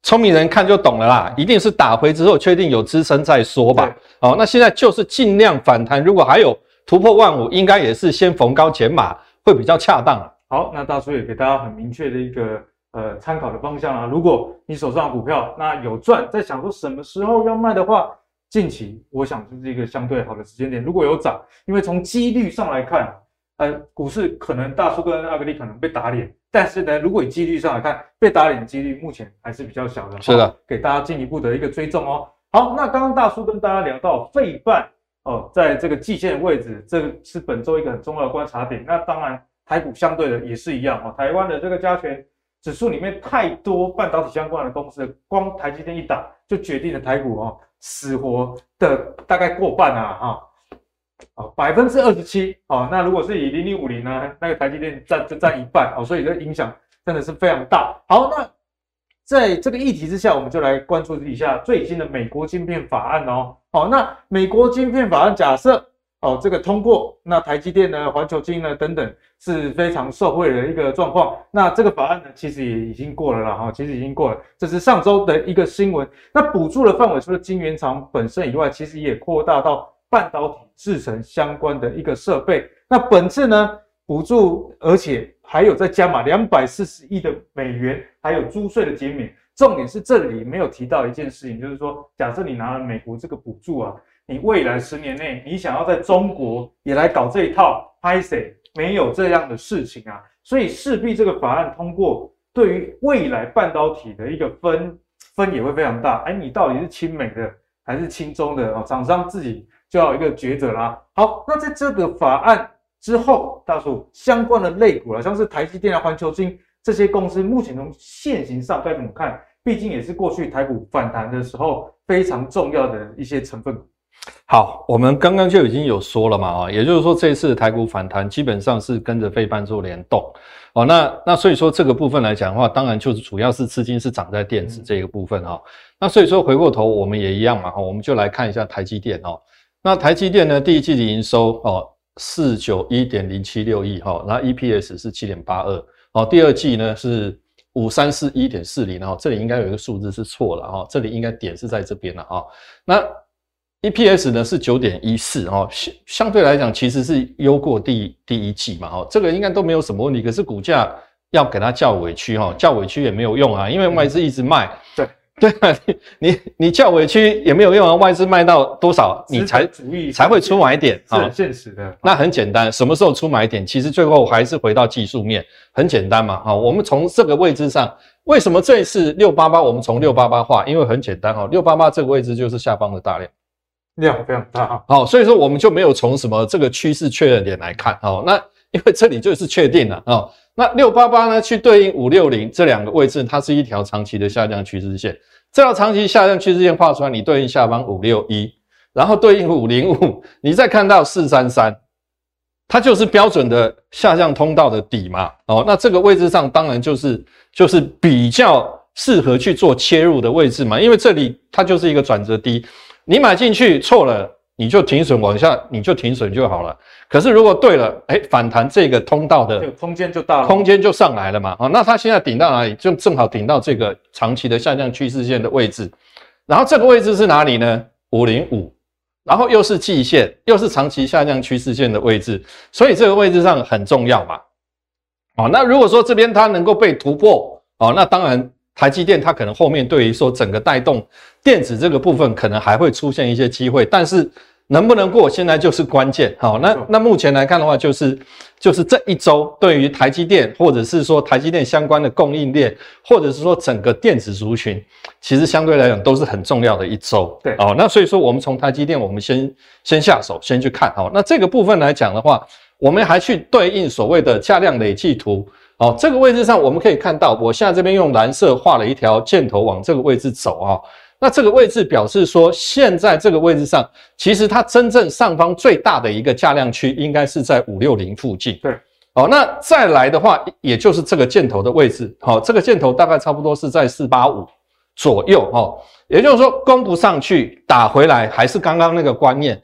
Speaker 3: 聪明人看就懂了啦，一定是打回之后确定有支撑再说吧。好、哦，那现在就是尽量反弹，如果还有突破万五，应该也是先逢高减码会比较恰当了。
Speaker 1: 好，那大叔也给大家很明确的一个。呃，参考的方向啊，如果你手上的股票那有赚，在想说什么时候要卖的话，近期我想就是一个相对好的时间点。如果有涨，因为从几率上来看，呃，股市可能大叔跟阿格力可能被打脸，但是呢，如果以几率上来看，被打脸的几率目前还是比较小的。
Speaker 3: 是的，
Speaker 1: 给大家进一步的一个追踪哦。好，那刚刚大叔跟大家聊到费半哦，在这个季线的位置，这是本周一个很重要的观察点。那当然，台股相对的也是一样哦。台湾的这个加权指数里面太多半导体相关的公司，光台积电一档就决定了台股哦死活的大概过半啊哈。哦，百分之二十七哦，那如果是以零零五零呢，那个台积电占就占一半哦，所以这影响真的是非常大。好，那在这个议题之下，我们就来关注一下最新的美国晶片法案哦。好，那美国晶片法案假设哦这个通过，那台积电呢、环球晶呢等等是非常受惠的一个状况。那这个法案呢，其实也已经过了了哈，其实已经过了，这是上周的一个新闻。那补助的范围除了晶圆厂本身以外，其实也扩大到。半导体制程相关的一个设备，那本次呢补助，而且还有再加码两百四十亿的美元，还有租税的减免。重点是这里没有提到一件事情，就是说，假设你拿了美国这个补助啊，你未来十年内你想要在中国也来搞这一套，拍谢没有这样的事情啊，所以势必这个法案通过，对于未来半导体的一个分分也会非常大。哎，你到底是亲美的还是亲中的哦？厂商自己。就要一个抉择啦。好，那在这个法案之后，大叔相关的类股啊，像是台积电啊、环球晶这些公司，目前从现行上该怎么看？毕竟也是过去台股反弹的时候非常重要的一些成分股。
Speaker 3: 好，我们刚刚就已经有说了嘛，啊，也就是说这一次台股反弹基本上是跟着费半做联动，哦，那那所以说这个部分来讲的话，当然就是主要是资金是涨在电子这个部分哈。那所以说回过头我们也一样嘛，哈，我们就来看一下台积电哦。那台积电呢？第一季的营收哦，四九一点零七六亿哈，那 EPS 是七点八二哦。第二季呢是五三四一点四零，哈这里应该有一个数字是错了哈，这里应该点是在这边了啊。那 EPS 呢是九点一四哦，相相对来讲其实是优过第第一季嘛哈，这个应该都没有什么问题。可是股价要给它叫委屈哈，叫委屈也没有用啊，因为外资一直卖。对。对啊，你你你叫委屈也没有用啊！外资卖到多少，你才才会出买点啊？
Speaker 1: 很现实的。
Speaker 3: 那很简单，什么时候出买点？其实最后还是回到技术面，很简单嘛。好，我们从这个位置上，为什么这一次六八八？我们从六八八画，因为很简单哈，六八八这个位置就是下方的大量，
Speaker 1: 量非常大。
Speaker 3: 好，所以说我们就没有从什么这个趋势确认点来看。好，那因为这里就是确定了啊。那六八八呢，去对应五六零这两个位置，它是一条长期的下降趋势线。这条长期下降趋势线画出来，你对应下方五六一，然后对应五零五，你再看到四三三，它就是标准的下降通道的底嘛。哦，那这个位置上当然就是就是比较适合去做切入的位置嘛，因为这里它就是一个转折低，你买进去错了。你就停损往下，你就停损就好了。可是如果对了，哎，反弹这个通道的
Speaker 1: 空间就大了，
Speaker 3: 空间就上来了嘛。啊，那它现在顶到哪里？就正好顶到这个长期的下降趋势线的位置。然后这个位置是哪里呢？五零五，然后又是季线，又是长期下降趋势线的位置，所以这个位置上很重要嘛。哦，那如果说这边它能够被突破，哦，那当然。台积电它可能后面对于说整个带动电子这个部分可能还会出现一些机会，但是能不能过现在就是关键。好，那那目前来看的话，就是就是这一周对于台积电或者是说台积电相关的供应链，或者是说整个电子族群，其实相对来讲都是很重要的一周。对，哦，那所以说我们从台积电我们先先下手，先去看。好，那这个部分来讲的话，我们还去对应所谓的价量累计图。哦，这个位置上我们可以看到，我现在这边用蓝色画了一条箭头往这个位置走啊。那这个位置表示说，现在这个位置上，其实它真正上方最大的一个价量区应该是在五六零附近。对，哦，那再来的话，也就是这个箭头的位置。好，这个箭头大概差不多是在四八五左右。哦，也就是说，攻不上去，打回来还是刚刚那个观念。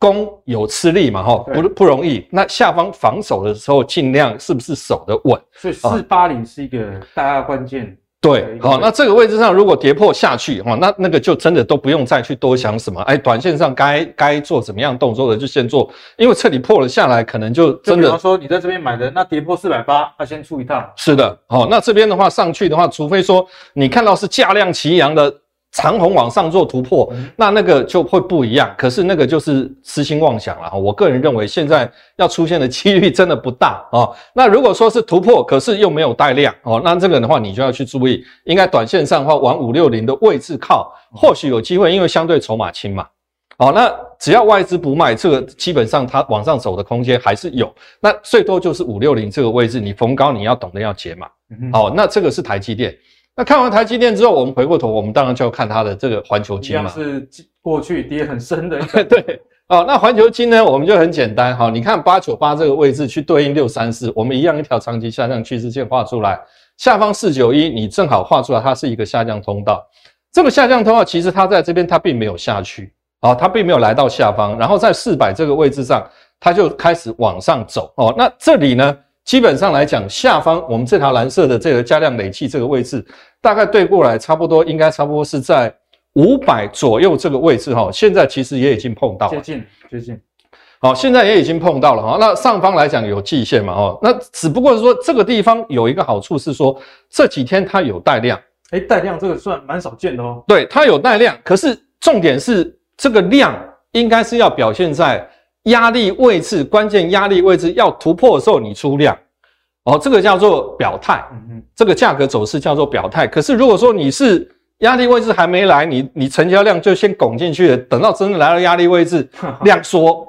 Speaker 3: 攻有吃力嘛，哈，不不容易。那下方防守的时候，尽量是不是守得稳？
Speaker 1: 所以四八零是一个大家关键。
Speaker 3: 对，好，那这个位置上如果跌破下去，哈，那那个就真的都不用再去多想什么。哎，短线上该该做怎么样动作的就先做，因为这里破了下来，可能就真的。
Speaker 1: 比方说你在这边买的，那跌破四百八，那先出一趟。
Speaker 3: 是的，好，那这边的话上去的话，除非说你看到是价量齐扬的。长虹往上做突破，那那个就会不一样。可是那个就是痴心妄想了哈。我个人认为现在要出现的几率真的不大哦。那如果说是突破，可是又没有带量哦，那这个的话你就要去注意，应该短线上的话往五六零的位置靠，或许有机会，因为相对筹码轻嘛。哦，那只要外资不卖，这个基本上它往上走的空间还是有。那最多就是五六零这个位置，你逢高你要懂得要解码。哦，那这个是台积电。那看完台积电之后，我们回过头，我们当然就要看它的这个环球金嘛，
Speaker 1: 是过去跌很深的。
Speaker 3: 对，哦，那环球金呢，我们就很简单，好，你看八九八这个位置去对应六三四，我们一样一条长期下降趋势线画出来，下方四九一，你正好画出来，它是一个下降通道。这个下降通道其实它在这边它并没有下去，哦，它并没有来到下方，然后在四百这个位置上，它就开始往上走。哦，那这里呢？基本上来讲，下方我们这条蓝色的这个加量累计这个位置，大概对过来差不多，应该差不多是在五百左右这个位置哈。现在其实也已经碰到了，
Speaker 1: 接近接近。
Speaker 3: 好，现在也已经碰到了哈。那上方来讲有季线嘛哈，那只不过是说这个地方有一个好处是说这几天它有带量，
Speaker 1: 诶，带量这个算蛮少见的哦。
Speaker 3: 对，它有带量，可是重点是这个量应该是要表现在。压力位置，关键压力位置要突破的时候，你出量，哦，这个叫做表态，这个价格走势叫做表态。可是如果说你是压力位置还没来，你你成交量就先拱进去了，等到真的来到压力位置，量缩，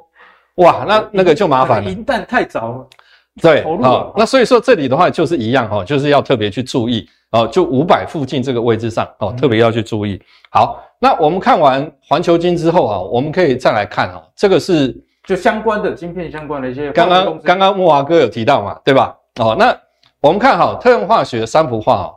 Speaker 3: 哇，那那个就麻烦了。
Speaker 1: 银弹太早了，
Speaker 3: 对，好，那所以说这里的话就是一样哈，就是要特别去注意哦，就五百附近这个位置上哦，特别要去注意。好，那我们看完环球金之后啊，我们可以再来看啊，这个是。
Speaker 1: 就相关的晶片相关的一些，
Speaker 3: 刚刚刚刚木华哥有提到嘛，对吧？哦，那我们看好特用化学三幅画哦。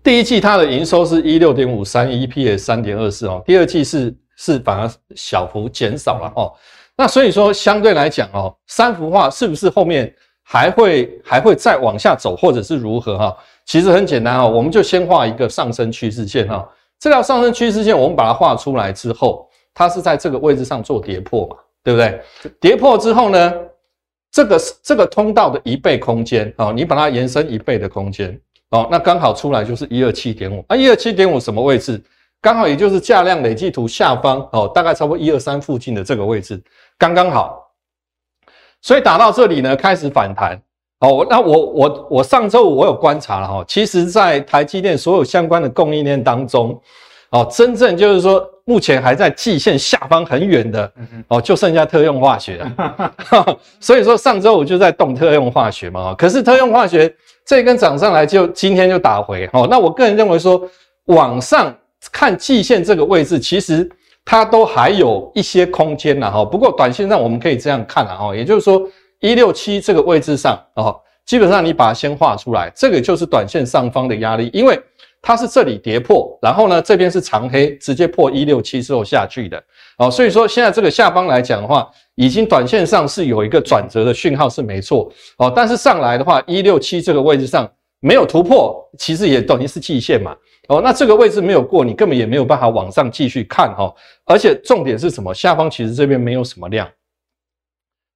Speaker 3: 第一季它的营收是一六点五三，EPS 三点二四哦。第二季是是反而小幅减少了哦。那所以说相对来讲哦，三幅画是不是后面还会还会再往下走，或者是如何哈？其实很简单哦，我们就先画一个上升趋势线哈。这条上升趋势线我们把它画出来之后，它是在这个位置上做跌破嘛。对不对？跌破之后呢，这个是这个通道的一倍空间哦，你把它延伸一倍的空间哦，那刚好出来就是一二七点五啊，一二七点五什么位置？刚好也就是价量累计图下方哦，大概差不多一二三附近的这个位置，刚刚好。所以打到这里呢，开始反弹哦。那我我我上周五我有观察了哈，其实在台积电所有相关的供应链当中。哦，真正就是说，目前还在季线下方很远的，哦，就剩下特用化学了。所以说上周我就在动特用化学嘛，可是特用化学这一根涨上来就今天就打回。哦，那我个人认为说，往上看季线这个位置，其实它都还有一些空间了哈。不过短线上我们可以这样看了哈，也就是说一六七这个位置上哦，基本上你把它先画出来，这个就是短线上方的压力，因为。它是这里跌破，然后呢，这边是长黑，直接破一六七之后下去的，哦，所以说现在这个下方来讲的话，已经短线上是有一个转折的讯号是没错，哦，但是上来的话，一六七这个位置上没有突破，其实也等于是季线嘛，哦，那这个位置没有过，你根本也没有办法往上继续看哈，而且重点是什么？下方其实这边没有什么量。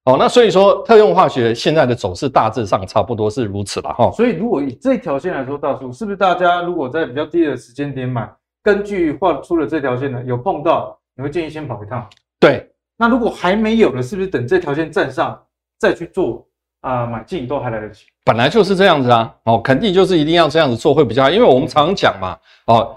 Speaker 3: 哦，那所以说特用化学现在的走势大致上差不多是如此了哈。
Speaker 1: 所以如果以这条线来说，大叔是不是大家如果在比较低的时间点买，根据画出了这条线呢，有碰到，你会建议先跑一趟？
Speaker 3: 对。
Speaker 1: 那如果还没有的，是不是等这条线站上再去做啊、呃、买进都还来得及？
Speaker 3: 本来就是这样子啊，哦，肯定就是一定要这样子做会比较好，因为我们常常讲嘛，哦。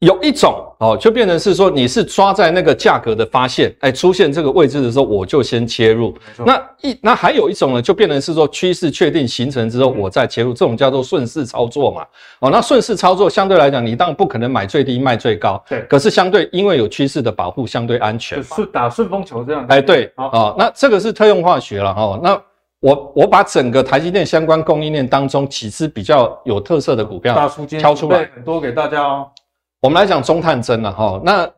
Speaker 3: 有一种哦，就变成是说你是抓在那个价格的发现，哎，出现这个位置的时候，我就先切入。那一那还有一种呢，就变成是说趋势确定形成之后，我再切入，这种叫做顺势操作嘛。哦，那顺势操作相对来讲，你当然不可能买最低卖最高，对。可是相对因为有趋势的保护，相对安全。
Speaker 1: 是打顺风球这样。
Speaker 3: 哎，对，好，哦，那这个是特用化学了哈。那我我把整个台积电相关供应链当中几只比较有特色的股票挑出来，
Speaker 1: 很多给大家哦。
Speaker 3: 我们来讲中探针了哈，那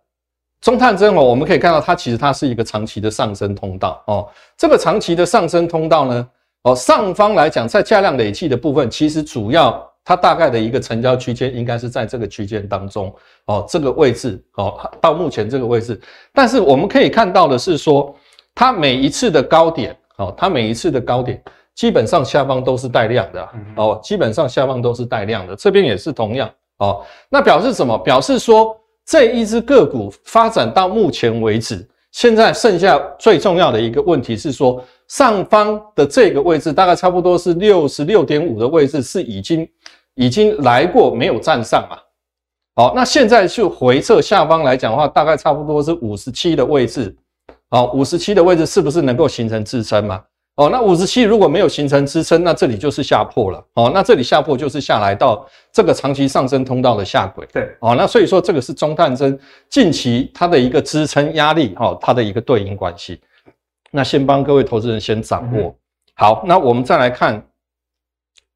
Speaker 3: 中探针哦，我们可以看到它其实它是一个长期的上升通道哦。这个长期的上升通道呢，哦，上方来讲在价量累计的部分，其实主要它大概的一个成交区间应该是在这个区间当中哦，这个位置哦，到目前这个位置。但是我们可以看到的是说，它每一次的高点哦，它每一次的高点基本上下方都是带量的哦，基本上下方都是带量的，这边也是同样。哦，那表示什么？表示说这一只个股发展到目前为止，现在剩下最重要的一个问题是说，上方的这个位置大概差不多是六十六点五的位置，是已经已经来过没有站上嘛？好，那现在就回测下方来讲的话，大概差不多是五十七的位置。好，五十七的位置是不是能够形成支撑嘛？哦，那五十七如果没有形成支撑，那这里就是下破了。哦，那这里下破就是下来到这个长期上升通道的下轨。
Speaker 1: 对，
Speaker 3: 哦，那所以说这个是中探针近期它的一个支撑压力，哈，它的一个对应关系。那先帮各位投资人先掌握。嗯、好，那我们再来看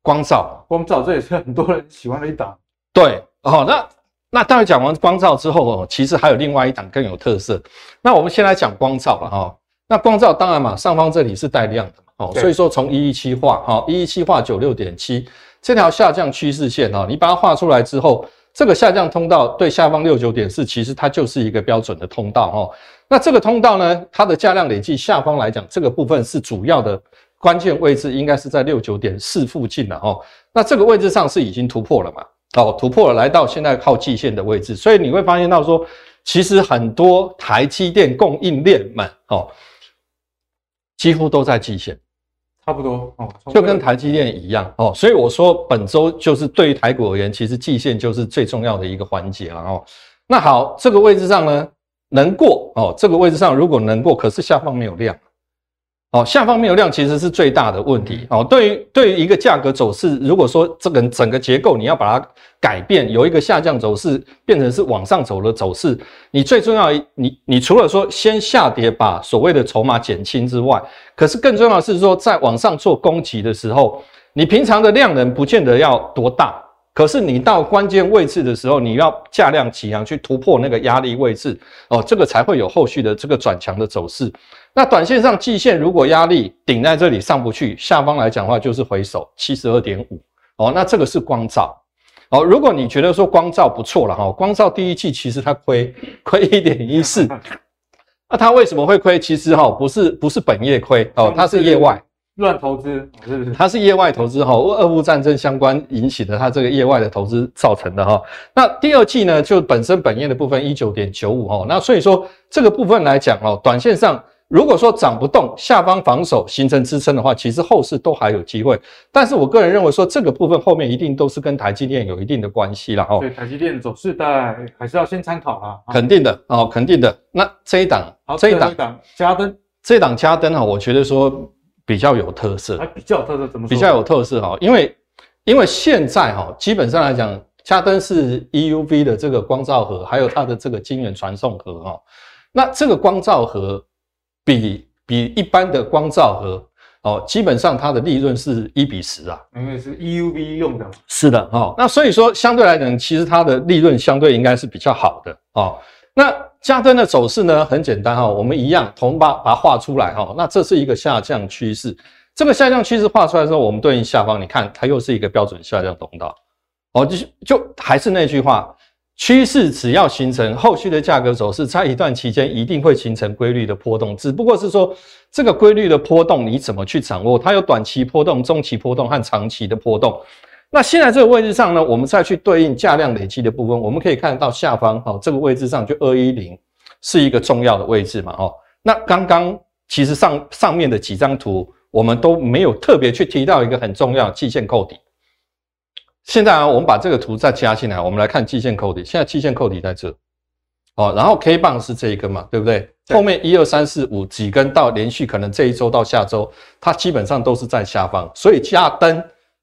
Speaker 3: 光照，
Speaker 1: 光照这也是很多人喜欢的一档。
Speaker 3: 对，哦，那那待会讲完光照之后，哦，其实还有另外一档更有特色。那我们先来讲光照了，哈。那光照当然嘛，上方这里是带量的哦，所以说从一一七画哈，一一七画九六点七这条下降趋势线哈，你把它画出来之后，这个下降通道对下方六九点四，其实它就是一个标准的通道哈。那这个通道呢，它的价量累计下方来讲，这个部分是主要的关键位置，应该是在六九点四附近了哈。那这个位置上是已经突破了嘛？哦，突破了，来到现在靠季线的位置，所以你会发现到说，其实很多台积电供应链们哦。几乎都在季线，
Speaker 1: 差不多哦，
Speaker 3: 就跟台积电一样哦，所以我说本周就是对于台股而言，其实季线就是最重要的一个环节了哦。那好，这个位置上呢，能过哦，这个位置上如果能过，可是下方没有量。哦，下方没有量其实是最大的问题哦。对于对于一个价格走势，如果说这个整个结构你要把它改变，由一个下降走势变成是往上走的走势，你最重要，你你除了说先下跌把所谓的筹码减轻之外，可是更重要的是说在往上做攻击的时候，你平常的量能不见得要多大。可是你到关键位置的时候，你要价量齐扬去突破那个压力位置哦，这个才会有后续的这个转强的走势。那短线上季线如果压力顶在这里上不去，下方来讲的话就是回手七十二点五哦，那这个是光照哦。如果你觉得说光照不错了哈，光照第一季其实它亏 亏一点一四，那它为什么会亏？其实哈不是不是本业亏哦，它是业外。
Speaker 1: 乱投资是不是？
Speaker 3: 它是业外投资哈，俄乌战争相关引起的，它这个业外的投资造成的哈。那第二季呢，就本身本业的部分一九点九五哈，那所以说这个部分来讲哦，短线上如果说涨不动，下方防守形成支撑的话，其实后市都还有机会。但是我个人认为说，这个部分后面一定都是跟台积电有一定的关系了哈。
Speaker 1: 对，台积电走势大概还是要先参考啊。
Speaker 3: 肯定的哦，肯定的。那这一
Speaker 1: 档，
Speaker 3: 这一档
Speaker 1: 加灯，
Speaker 3: 这一档加灯哈，我觉得说。比较有特色，还
Speaker 1: 比较有特色怎么说？
Speaker 3: 比较有特色哈，因为因为现在哈，基本上来讲，加灯是 EUV 的这个光照盒，还有它的这个晶圆传送盒哈。那这个光照盒比比一般的光照盒哦，基本上它的利润是一比十啊，
Speaker 1: 因为是 EUV 用的。
Speaker 3: 是的哦，那所以说相对来讲，其实它的利润相对应该是比较好的哦。那加登的走势呢，很简单哈，我们一样同把把它画出来哈。那这是一个下降趋势，这个下降趋势画出来之后，我们对应下方，你看它又是一个标准下降通道。哦，就就还是那句话，趋势只要形成，后续的价格走势在一段期间一定会形成规律的波动，只不过是说这个规律的波动你怎么去掌握？它有短期波动、中期波动和长期的波动。那现在这个位置上呢，我们再去对应价量累积的部分，我们可以看到下方哈，这个位置上就二一零是一个重要的位置嘛，哈。那刚刚其实上上面的几张图，我们都没有特别去提到一个很重要的季线扣底。现在啊，我们把这个图再加进来，我们来看季线扣底。现在季线扣底在这，哦，然后 K 棒是这一根嘛，对不对？后面一二三四五几根到连续，可能这一周到下周，它基本上都是在下方，所以加灯。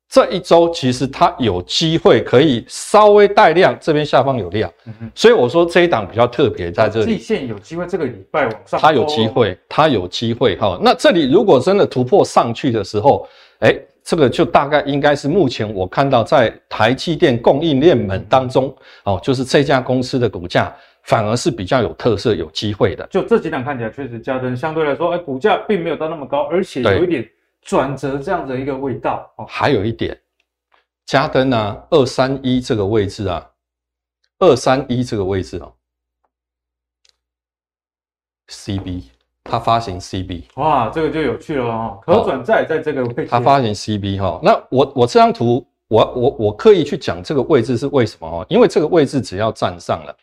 Speaker 3: 这一周其实它有机会可以稍微带量，这边下方有量，嗯、所以我说这一档比较特别在这里。
Speaker 1: 季线有机会这个礼拜往上，
Speaker 3: 它有机会，它有机会哈。那这里如果真的突破上去的时候，哎，这个就大概应该是目前我看到在台积电供应链们当中哦，就是这家公司的股价反而是比较有特色、有机会的。
Speaker 1: 就这几档看起来确实，加登相对来说，哎，股价并没有到那么高，而且有一点。转折这样的一个味道哦，
Speaker 3: 还有一点，加登啊，二三一这个位置啊，二三一这个位置哦，CB，它发行 CB，
Speaker 1: 哇，这个就有趣了哦，可转债在这个位置，
Speaker 3: 它发行 CB 哈，那我我这张图我我我刻意去讲这个位置是为什么哦？因为这个位置只要站上了，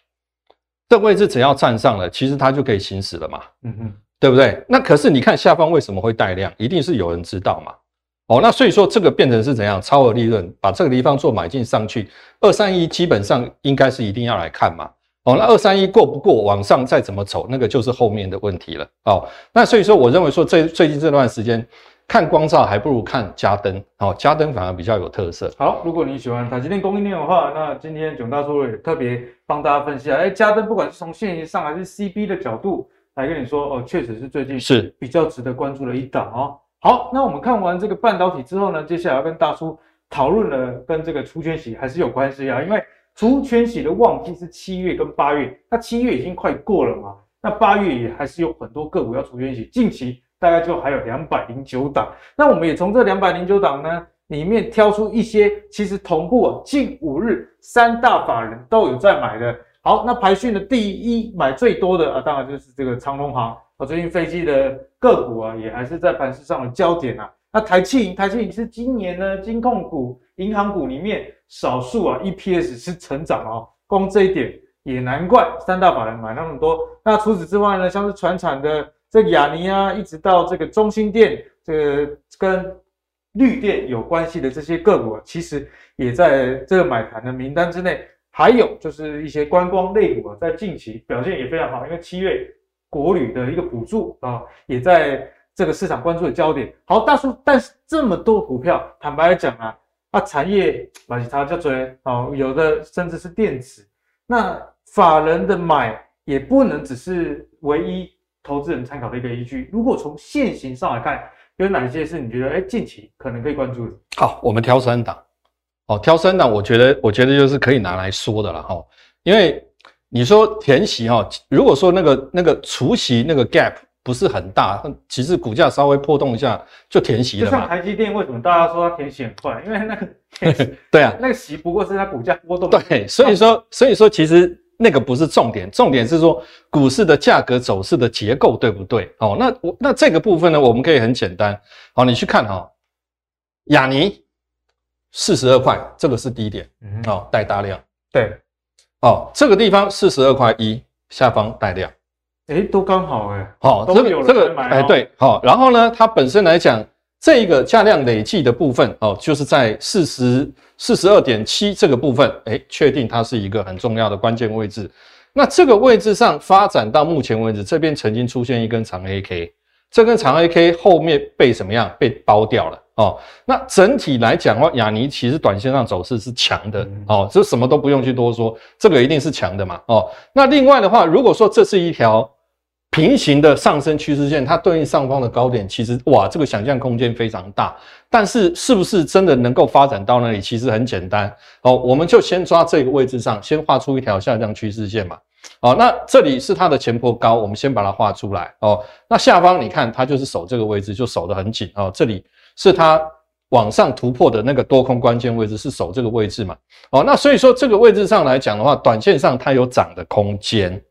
Speaker 3: 这个位置只要站上了，其实它就可以行驶了嘛，嗯嗯，对不对？那可是你看下方为什么会带量？一定是有人知道嘛。哦，那所以说这个变成是怎样？超额利润，把这个地方做买进上去，二三一基本上应该是一定要来看嘛。哦，那二三一过不过，往上再怎么走，那个就是后面的问题了。哦，那所以说我认为说这最近这段时间看光照还不如看家登，哦，家登反而比较有特色。
Speaker 1: 好，如果你喜欢台积电供应链的话，那今天囧大叔也特别帮大家分析啊，哎，家登不管是从线型上还是 CB 的角度来跟你说，哦，确实是最近是比较值得关注的一档哦。好，那我们看完这个半导体之后呢，接下来要跟大叔讨论的跟这个除权息还是有关系啊，因为除权息的旺季是七月跟八月，那七月已经快过了嘛，那八月也还是有很多个股要除权息，近期大概就还有两百零九档，那我们也从这两百零九档呢里面挑出一些，其实同步啊，近五日三大法人都有在买的。好，那排序的第一买最多的啊，当然就是这个长隆航。我最近飞机的个股啊，也还是在盘势上的焦点啊。那台企银，台企银是今年呢金控股、银行股里面少数啊 EPS 是成长哦。光这一点也难怪三大法人买那么多。那除此之外呢，像是船产的这个亚尼啊，一直到这个中兴电，这个跟绿电有关系的这些个股啊，其实也在这个买盘的名单之内。还有就是一些观光类股啊，在近期表现也非常好，因为七月。国旅的一个补助啊，也在这个市场关注的焦点。好，大叔，但是这么多股票，坦白来讲啊，啊，产业把其他叫做哦，有的甚至是电子。那法人的买也不能只是唯一投资人参考的一个依据。如果从线型上来看，有哪些是你觉得哎近期可能可以关注的？
Speaker 3: 好，我们挑三档。哦，挑三档，我觉得我觉得就是可以拿来说的了哈，因为。你说填息哈，如果说那个那个除息那个 gap 不是很大，其实股价稍微波动一下就填息了嘛。
Speaker 1: 就像台积电为什么大家说它填息很快？因为那个
Speaker 3: 对啊，
Speaker 1: 那个息不过是它股价波动。
Speaker 3: 对，所以说所以说其实那个不是重点，重点是说股市的价格走势的结构对不对？哦，那我那这个部分呢，我们可以很简单，好，你去看哈，亚尼四十二块，这个是低点，嗯，哦，带大量，
Speaker 1: 对。
Speaker 3: 哦，这个地方四十二块一，下方带量，
Speaker 1: 哎，都刚好哎。
Speaker 3: 好，这个这个哎对，好，然后呢，它本身来讲，这一个价量累计的部分哦，就是在四十四十二点七这个部分，哎，确定它是一个很重要的关键位置。那这个位置上发展到目前为止，这边曾经出现一根长 A K，这根长 A K 后面被什么样？被包掉了。哦，那整体来讲的话，亚尼其实短线上走势是强的哦，这什么都不用去多说，这个一定是强的嘛哦。那另外的话，如果说这是一条平行的上升趋势线，它对应上方的高点，其实哇，这个想象空间非常大。但是是不是真的能够发展到那里，其实很简单哦，我们就先抓这个位置上，先画出一条下降趋势线嘛。哦，那这里是它的前波高，我们先把它画出来哦。那下方你看，它就是守这个位置，就守得很紧哦，这里。是它往上突破的那个多空关键位置，是守这个位置嘛？哦，那所以说这个位置上来讲的话，短线上它有涨的空间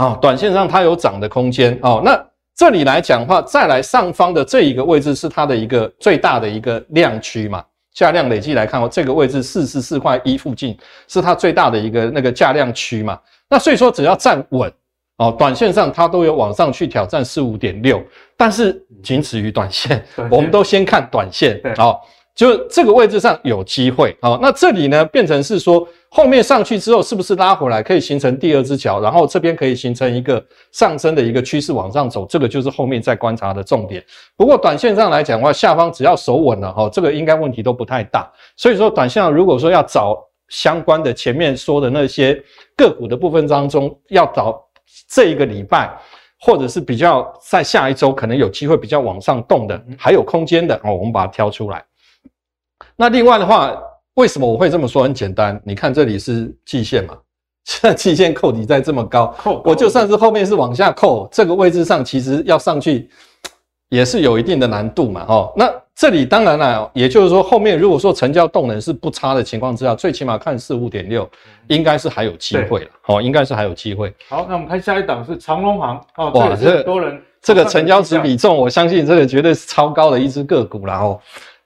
Speaker 3: 啊，短线上它有涨的空间哦。那这里来讲的话，再来上方的这一个位置是它的一个最大的一个量区嘛？价量累计来看哦，这个位置四十四块一附近是它最大的一个那个价量区嘛？那所以说只要站稳。哦，短线上它都有往上去挑战四五点六，但是仅止于短线，我们都先看短线。好，就这个位置上有机会。好，那这里呢变成是说后面上去之后是不是拉回来可以形成第二只脚，然后这边可以形成一个上升的一个趋势往上走，这个就是后面再观察的重点。不过短线上来讲的话，下方只要守稳了哈，这个应该问题都不太大。所以说短线上如果说要找相关的前面说的那些个股的部分当中要找。这一个礼拜，或者是比较在下一周可能有机会比较往上动的，还有空间的哦，我们把它挑出来。那另外的话，为什么我会这么说？很简单，你看这里是季线嘛，现在季线扣底在这么高，扣我就算是后面是往下扣，这个位置上其实要上去 也是有一定的难度嘛，哦，那。这里当然了，也就是说，后面如果说成交动能是不差的情况之下，最起码看四五点六，应该是还有机会了。哦，应该是还有机会。
Speaker 1: 好，那我们看下一档是长隆行。哦，哇，这个多人，
Speaker 3: 这个成交值比重，我相信这个绝对是超高的一只个股了哦。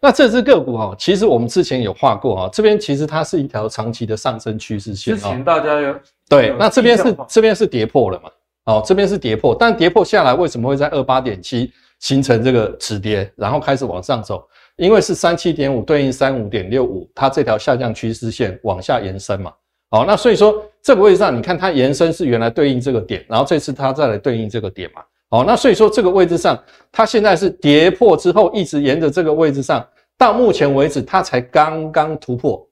Speaker 3: 那这只个股哈，其实我们之前有画过哈，这边其实它是一条长期的上升趋势线。
Speaker 1: 之前大家有
Speaker 3: 对，那这边是这边是跌破了嘛？哦，这边是跌破，但跌破下来为什么会在二八点七形成这个止跌，然后开始往上走？因为是三七点五对应三五点六五，它这条下降趋势线往下延伸嘛。好，那所以说这个位置上，你看它延伸是原来对应这个点，然后这次它再来对应这个点嘛。好，那所以说这个位置上，它现在是跌破之后，一直沿着这个位置上，到目前为止它才刚刚突破。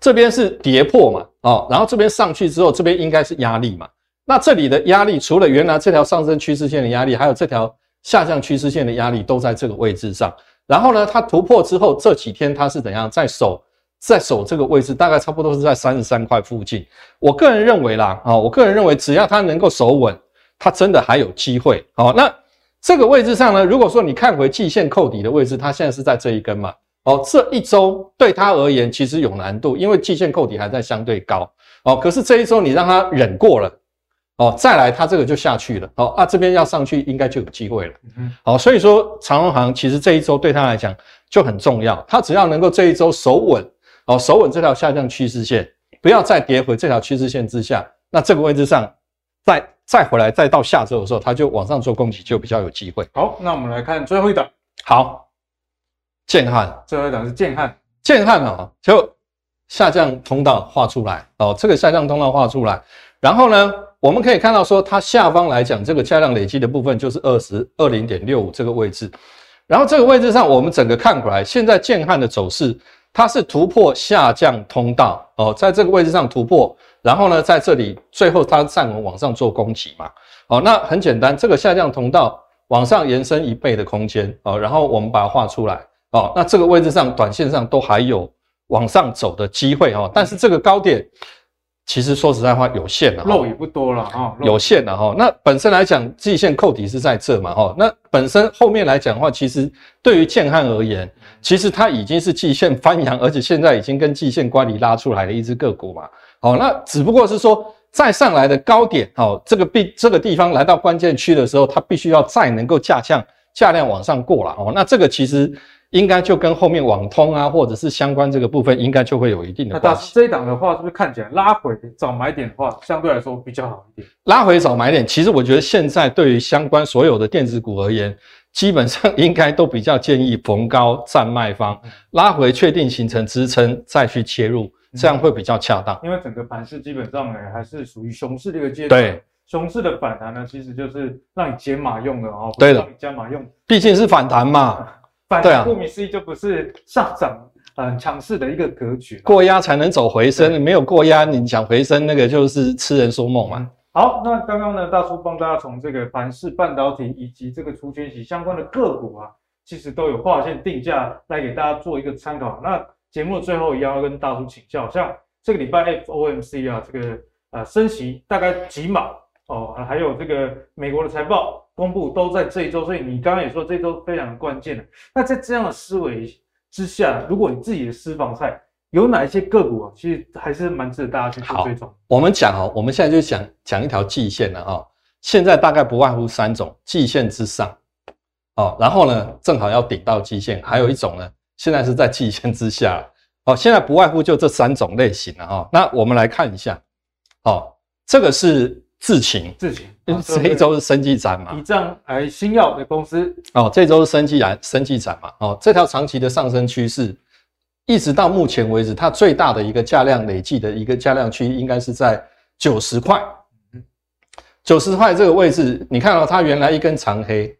Speaker 3: 这边是跌破嘛，哦，然后这边上去之后，这边应该是压力嘛。那这里的压力，除了原来这条上升趋势线的压力，还有这条下降趋势线的压力，都在这个位置上。然后呢，它突破之后，这几天它是怎样在守？在守这个位置，大概差不多是在三十三块附近。我个人认为啦，啊，我个人认为，只要它能够守稳，它真的还有机会。好，那这个位置上呢，如果说你看回季线扣底的位置，它现在是在这一根嘛。哦，这一周对它而言其实有难度，因为季线扣底还在相对高。哦，可是这一周你让它忍过了，哦，再来它这个就下去了。哦，啊，这边要上去应该就有机会了。嗯，好，所以说长荣行其实这一周对它来讲就很重要，它只要能够这一周守稳。哦，守稳这条下降趋势线，不要再跌回这条趋势线之下。那这个位置上，再再回来，再到下周的时候，它就往上做攻击，就比较有机会。
Speaker 1: 好，那我们来看最后一档。
Speaker 3: 好，建汉，
Speaker 1: 最后一档是建汉。
Speaker 3: 建汉啊，就下降通道画出来哦，这个下降通道画出来。然后呢，我们可以看到说，它下方来讲，这个价量累积的部分就是二十二零点六五这个位置。然后这个位置上，我们整个看过来，现在建汉的走势。它是突破下降通道哦，在这个位置上突破，然后呢，在这里最后它站稳往上做攻击嘛。哦，那很简单，这个下降通道往上延伸一倍的空间哦，然后我们把它画出来哦，那这个位置上短线上都还有往上走的机会哦，但是这个高点。其实说实在话，有限了，
Speaker 1: 肉也不多了哈，
Speaker 3: 有限了哈。那本身来讲，季线扣底是在这嘛哈。那本身后面来讲的话，其实对于建汉而言，其实它已经是季线翻扬，而且现在已经跟季线乖离拉出来的一只个股嘛。好，那只不过是说再上来的高点，好，这个必这个地方来到关键区的时候，它必须要再能够价降价量往上过了哦。那这个其实。应该就跟后面网通啊，或者是相关这个部分，应该就会有一定的
Speaker 1: 关系。这一档的话，是不是看起来拉回找买点的话，相对来说比较好一点？
Speaker 3: 拉回找买点，其实我觉得现在对于相关所有的电子股而言，基本上应该都比较建议逢高站卖方，拉回确定形成支撑再去切入，这样会比较恰当。
Speaker 1: 因为整个盘势基本上呢，还是属于熊市的一个阶段。
Speaker 3: 对，
Speaker 1: 熊市的反弹呢，其实就是让你减码用的哦，
Speaker 3: 对的，
Speaker 1: 让你加码用，
Speaker 3: 毕竟是反弹嘛。
Speaker 1: 反弹顾名思义就不是上涨很强势的一个格局，
Speaker 3: 过压才能走回升，没有过压，你想回升那个就是痴人说梦嘛。
Speaker 1: 好，那刚刚呢，大叔帮大家从这个盘势半导体以及这个除权息相关的个股啊，其实都有划线定价来给大家做一个参考。那节目的最后也要跟大叔请教，像这个礼拜 FOMC 啊，这个呃升息大概几码哦，还有这个美国的财报。公布都在这一周，所以你刚刚也说这周非常的关键。那在这样的思维之下，如果你自己的私房菜有哪一些个股啊，其实还是蛮值得大家去做追踪。
Speaker 3: 我们讲哦，我们现在就讲讲一条季线了哦。现在大概不外乎三种：季线之上哦，然后呢正好要顶到季线；还有一种呢，现在是在季线之下。哦，现在不外乎就这三种类型了哈。那我们来看一下，哦，这个是。智勤，
Speaker 1: 智勤，
Speaker 3: 这一周是生技展嘛？
Speaker 1: 以这样来新药的公司
Speaker 3: 哦，这周是生技展，生技展嘛？哦，这条长期的上升趋势，一直到目前为止，它最大的一个价量累计的一个价量区，应该是在九十块。九十块这个位置，你看到它原来一根长黑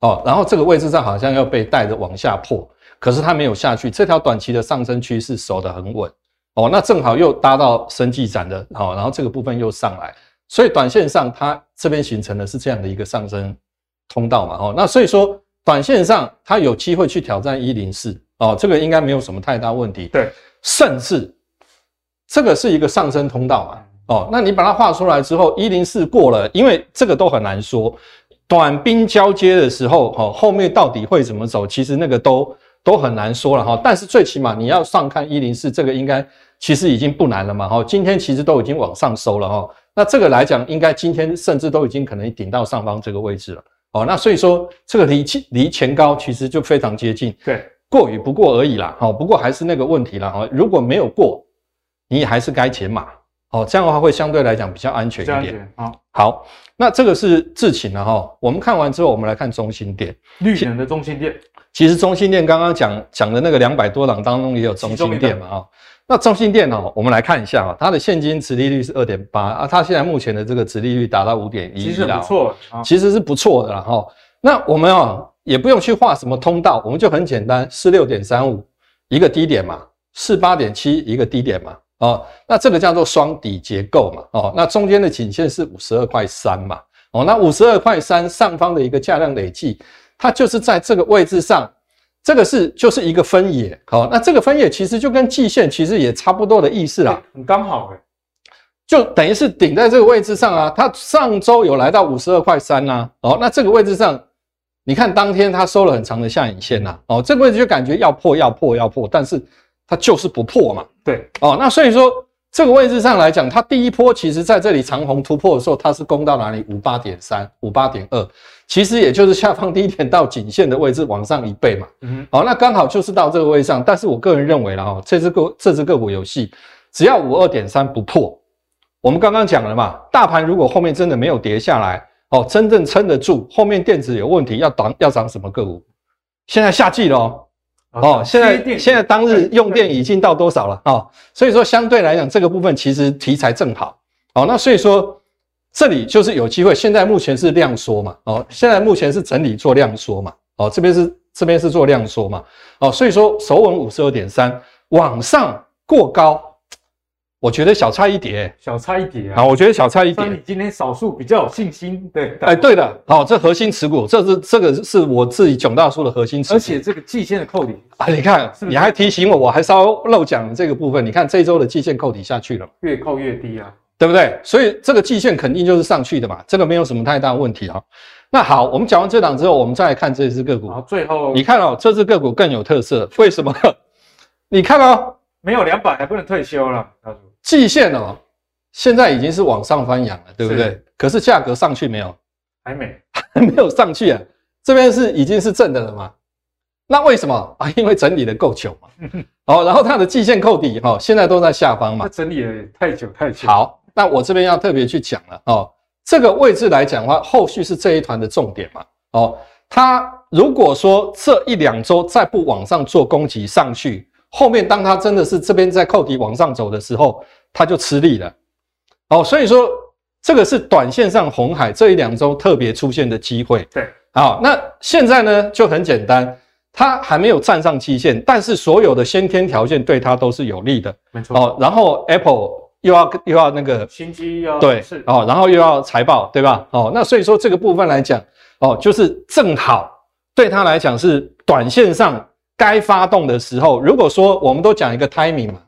Speaker 3: 哦，然后这个位置上好像要被带着往下破，可是它没有下去，这条短期的上升趋势守得很稳哦，那正好又搭到生技展的，好，然后这个部分又上来。所以短线上，它这边形成的是这样的一个上升通道嘛，哦，那所以说短线上它有机会去挑战一零四，哦，这个应该没有什么太大问题。
Speaker 1: 对，
Speaker 3: 甚至这个是一个上升通道嘛，哦，那你把它画出来之后，一零四过了，因为这个都很难说，短兵交接的时候，哦，后面到底会怎么走，其实那个都都很难说了哈。但是最起码你要上看一零四，这个应该其实已经不难了嘛，哈，今天其实都已经往上收了哈。那这个来讲，应该今天甚至都已经可能顶到上方这个位置了。哦，那所以说这个离离前高其实就非常接近。
Speaker 1: 对，
Speaker 3: 过与不过而已啦。好，不过还是那个问题啦。哈，如果没有过，你还是该减码。哦，这样的话会相对来讲比较安全一点。好，好，那这个是智勤了哈。我们看完之后，我们来看中心点，
Speaker 1: 绿能的中兴电。
Speaker 3: 其实中兴电刚刚讲讲的那个两百多档当中也有中兴电嘛哦。那中兴电哦，我们来看一下啊，它的现金殖利率是二点八啊，它现在目前的这个殖利率达到五点一，
Speaker 1: 其实不错，
Speaker 3: 其实是不错的啦哈。那我们哦也不用去画什么通道，我们就很简单，四六点三五一个低点嘛，四八点七一个低点嘛。哦，那这个叫做双底结构嘛，哦，那中间的颈线是五十二块三嘛，哦，那五十二块三上方的一个价量累计，它就是在这个位置上，这个是就是一个分野，好，那这个分野其实就跟季线其实也差不多的意思啦，
Speaker 1: 很刚好诶，
Speaker 3: 就等于是顶在这个位置上啊，它上周有来到五十二块三呐，哦，那这个位置上，你看当天它收了很长的下影线呐，哦，这个位置就感觉要破要破要破，但是。它就是不破嘛，
Speaker 1: 对。
Speaker 3: 哦，那所以说这个位置上来讲，它第一波其实在这里长虹突破的时候，它是攻到哪里？五八点三、五八点二，其实也就是下方低点到颈线的位置往上一倍嘛，嗯，好，那刚好就是到这个位置上。但是我个人认为了哈，这只个这只个股有戏，只要五二点三不破，我们刚刚讲了嘛，大盘如果后面真的没有跌下来，哦，真正撑得住，后面电子有问题，要涨要涨什么个股？现在夏季了。哦，现在现在当日用电已经到多少了啊？哦，所以说相对来讲，这个部分其实题材正好。哦，那所以说这里就是有机会。现在目前是量缩嘛？哦，现在目前是整理做量缩嘛？哦，这边是这边是做量缩嘛？哦，所以说首稳五十二点三，往上过高。我觉得小菜一碟，
Speaker 1: 小菜一碟啊！
Speaker 3: 好，我觉得小菜一碟。
Speaker 1: 你今天少数比较有信心，对，
Speaker 3: 哎，对的，好，这核心持股，这是这个是我自己囧大叔的核心持股，
Speaker 1: 而且这个季线的扣底
Speaker 3: 啊，你看，是是你还提醒我，我还稍漏讲这个部分。你看这周的季线扣底下去了，
Speaker 1: 越扣越低啊，
Speaker 3: 对不对？所以这个季线肯定就是上去的嘛，这个没有什么太大问题啊。那好，我们讲完这档之后，我们再来看这只个股。
Speaker 1: 好，最后
Speaker 3: 你看哦，这只个股更有特色，为什么？你看哦，
Speaker 1: 没有两百还不能退休了，大叔。
Speaker 3: 季线哦，现在已经是往上翻扬了，对不对？是，可是价格上去没有？
Speaker 1: 还没，
Speaker 3: 还 没有上去啊。这边是已经是正的了嘛？那为什么啊？因为整理的够久嘛。好，然后它的季线扣底哈，现在都在下方嘛。
Speaker 1: 整理了太久太久。
Speaker 3: 好，那我这边要特别去讲了哦。这个位置来讲的话，后续是这一团的重点嘛。哦，它如果说这一两周再不往上做攻击上去。后面当它真的是这边在扣底往上走的时候，它就吃力了。哦，所以说这个是短线上红海这一两周特别出现的机会。
Speaker 1: 对，
Speaker 3: 好，那现在呢就很简单，它还没有站上期限，但是所有的先天条件对它都是有利的。
Speaker 1: 没错。
Speaker 3: 哦，然后 Apple 又要又要那个
Speaker 1: 新机要
Speaker 3: 对是哦，然后又要财报对吧？哦，那所以说这个部分来讲，哦，就是正好对它来讲是短线上。该发动的时候，如果说我们都讲一个 timing 嘛，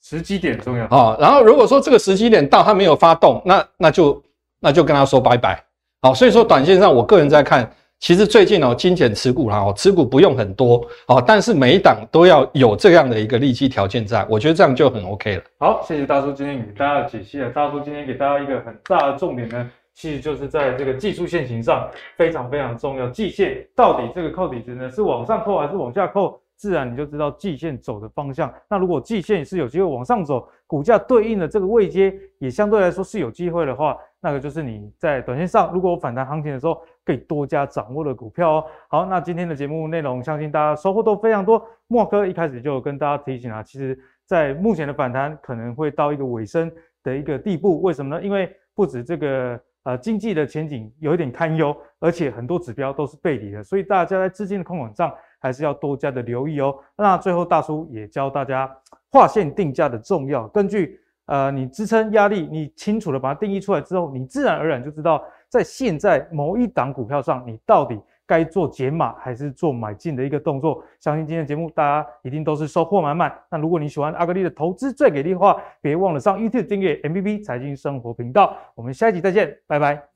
Speaker 1: 时机点重要啊、
Speaker 3: 哦。然后如果说这个时机点到，它没有发动，那那就那就跟他说拜拜。好、哦，所以说短线上，我个人在看，其实最近哦，精简持股啦，哦，持股不用很多哦，但是每一档都要有这样的一个利基条件在，我觉得这样就很 OK 了。
Speaker 1: 好，谢谢大叔今天给大家的解析了。大叔今天给大家一个很大的重点呢。其实就是在这个技术线型上非常非常重要，季线到底这个扣底值呢是往上扣还是往下扣，自然你就知道季线走的方向。那如果季线是有机会往上走，股价对应的这个位阶也相对来说是有机会的话，那个就是你在短线上如果反弹行情的时候可以多加掌握的股票哦。好，那今天的节目内容相信大家收获都非常多。莫哥一开始就跟大家提醒啊，其实在目前的反弹可能会到一个尾声的一个地步，为什么呢？因为不止这个。呃，经济的前景有一点堪忧，而且很多指标都是背离的，所以大家在资金的控管上还是要多加的留意哦。那最后大叔也教大家划线定价的重要，根据呃你支撑压力，你清楚的把它定义出来之后，你自然而然就知道在现在某一档股票上，你到底该做解码还是做买进的一个动作。相信今天的节目大家一定都是收获满满。那如果你喜欢阿格力的投资最给力的话，别忘了上 YouTube 订阅 MBB 财经生活频道。我们下一集再见，拜拜。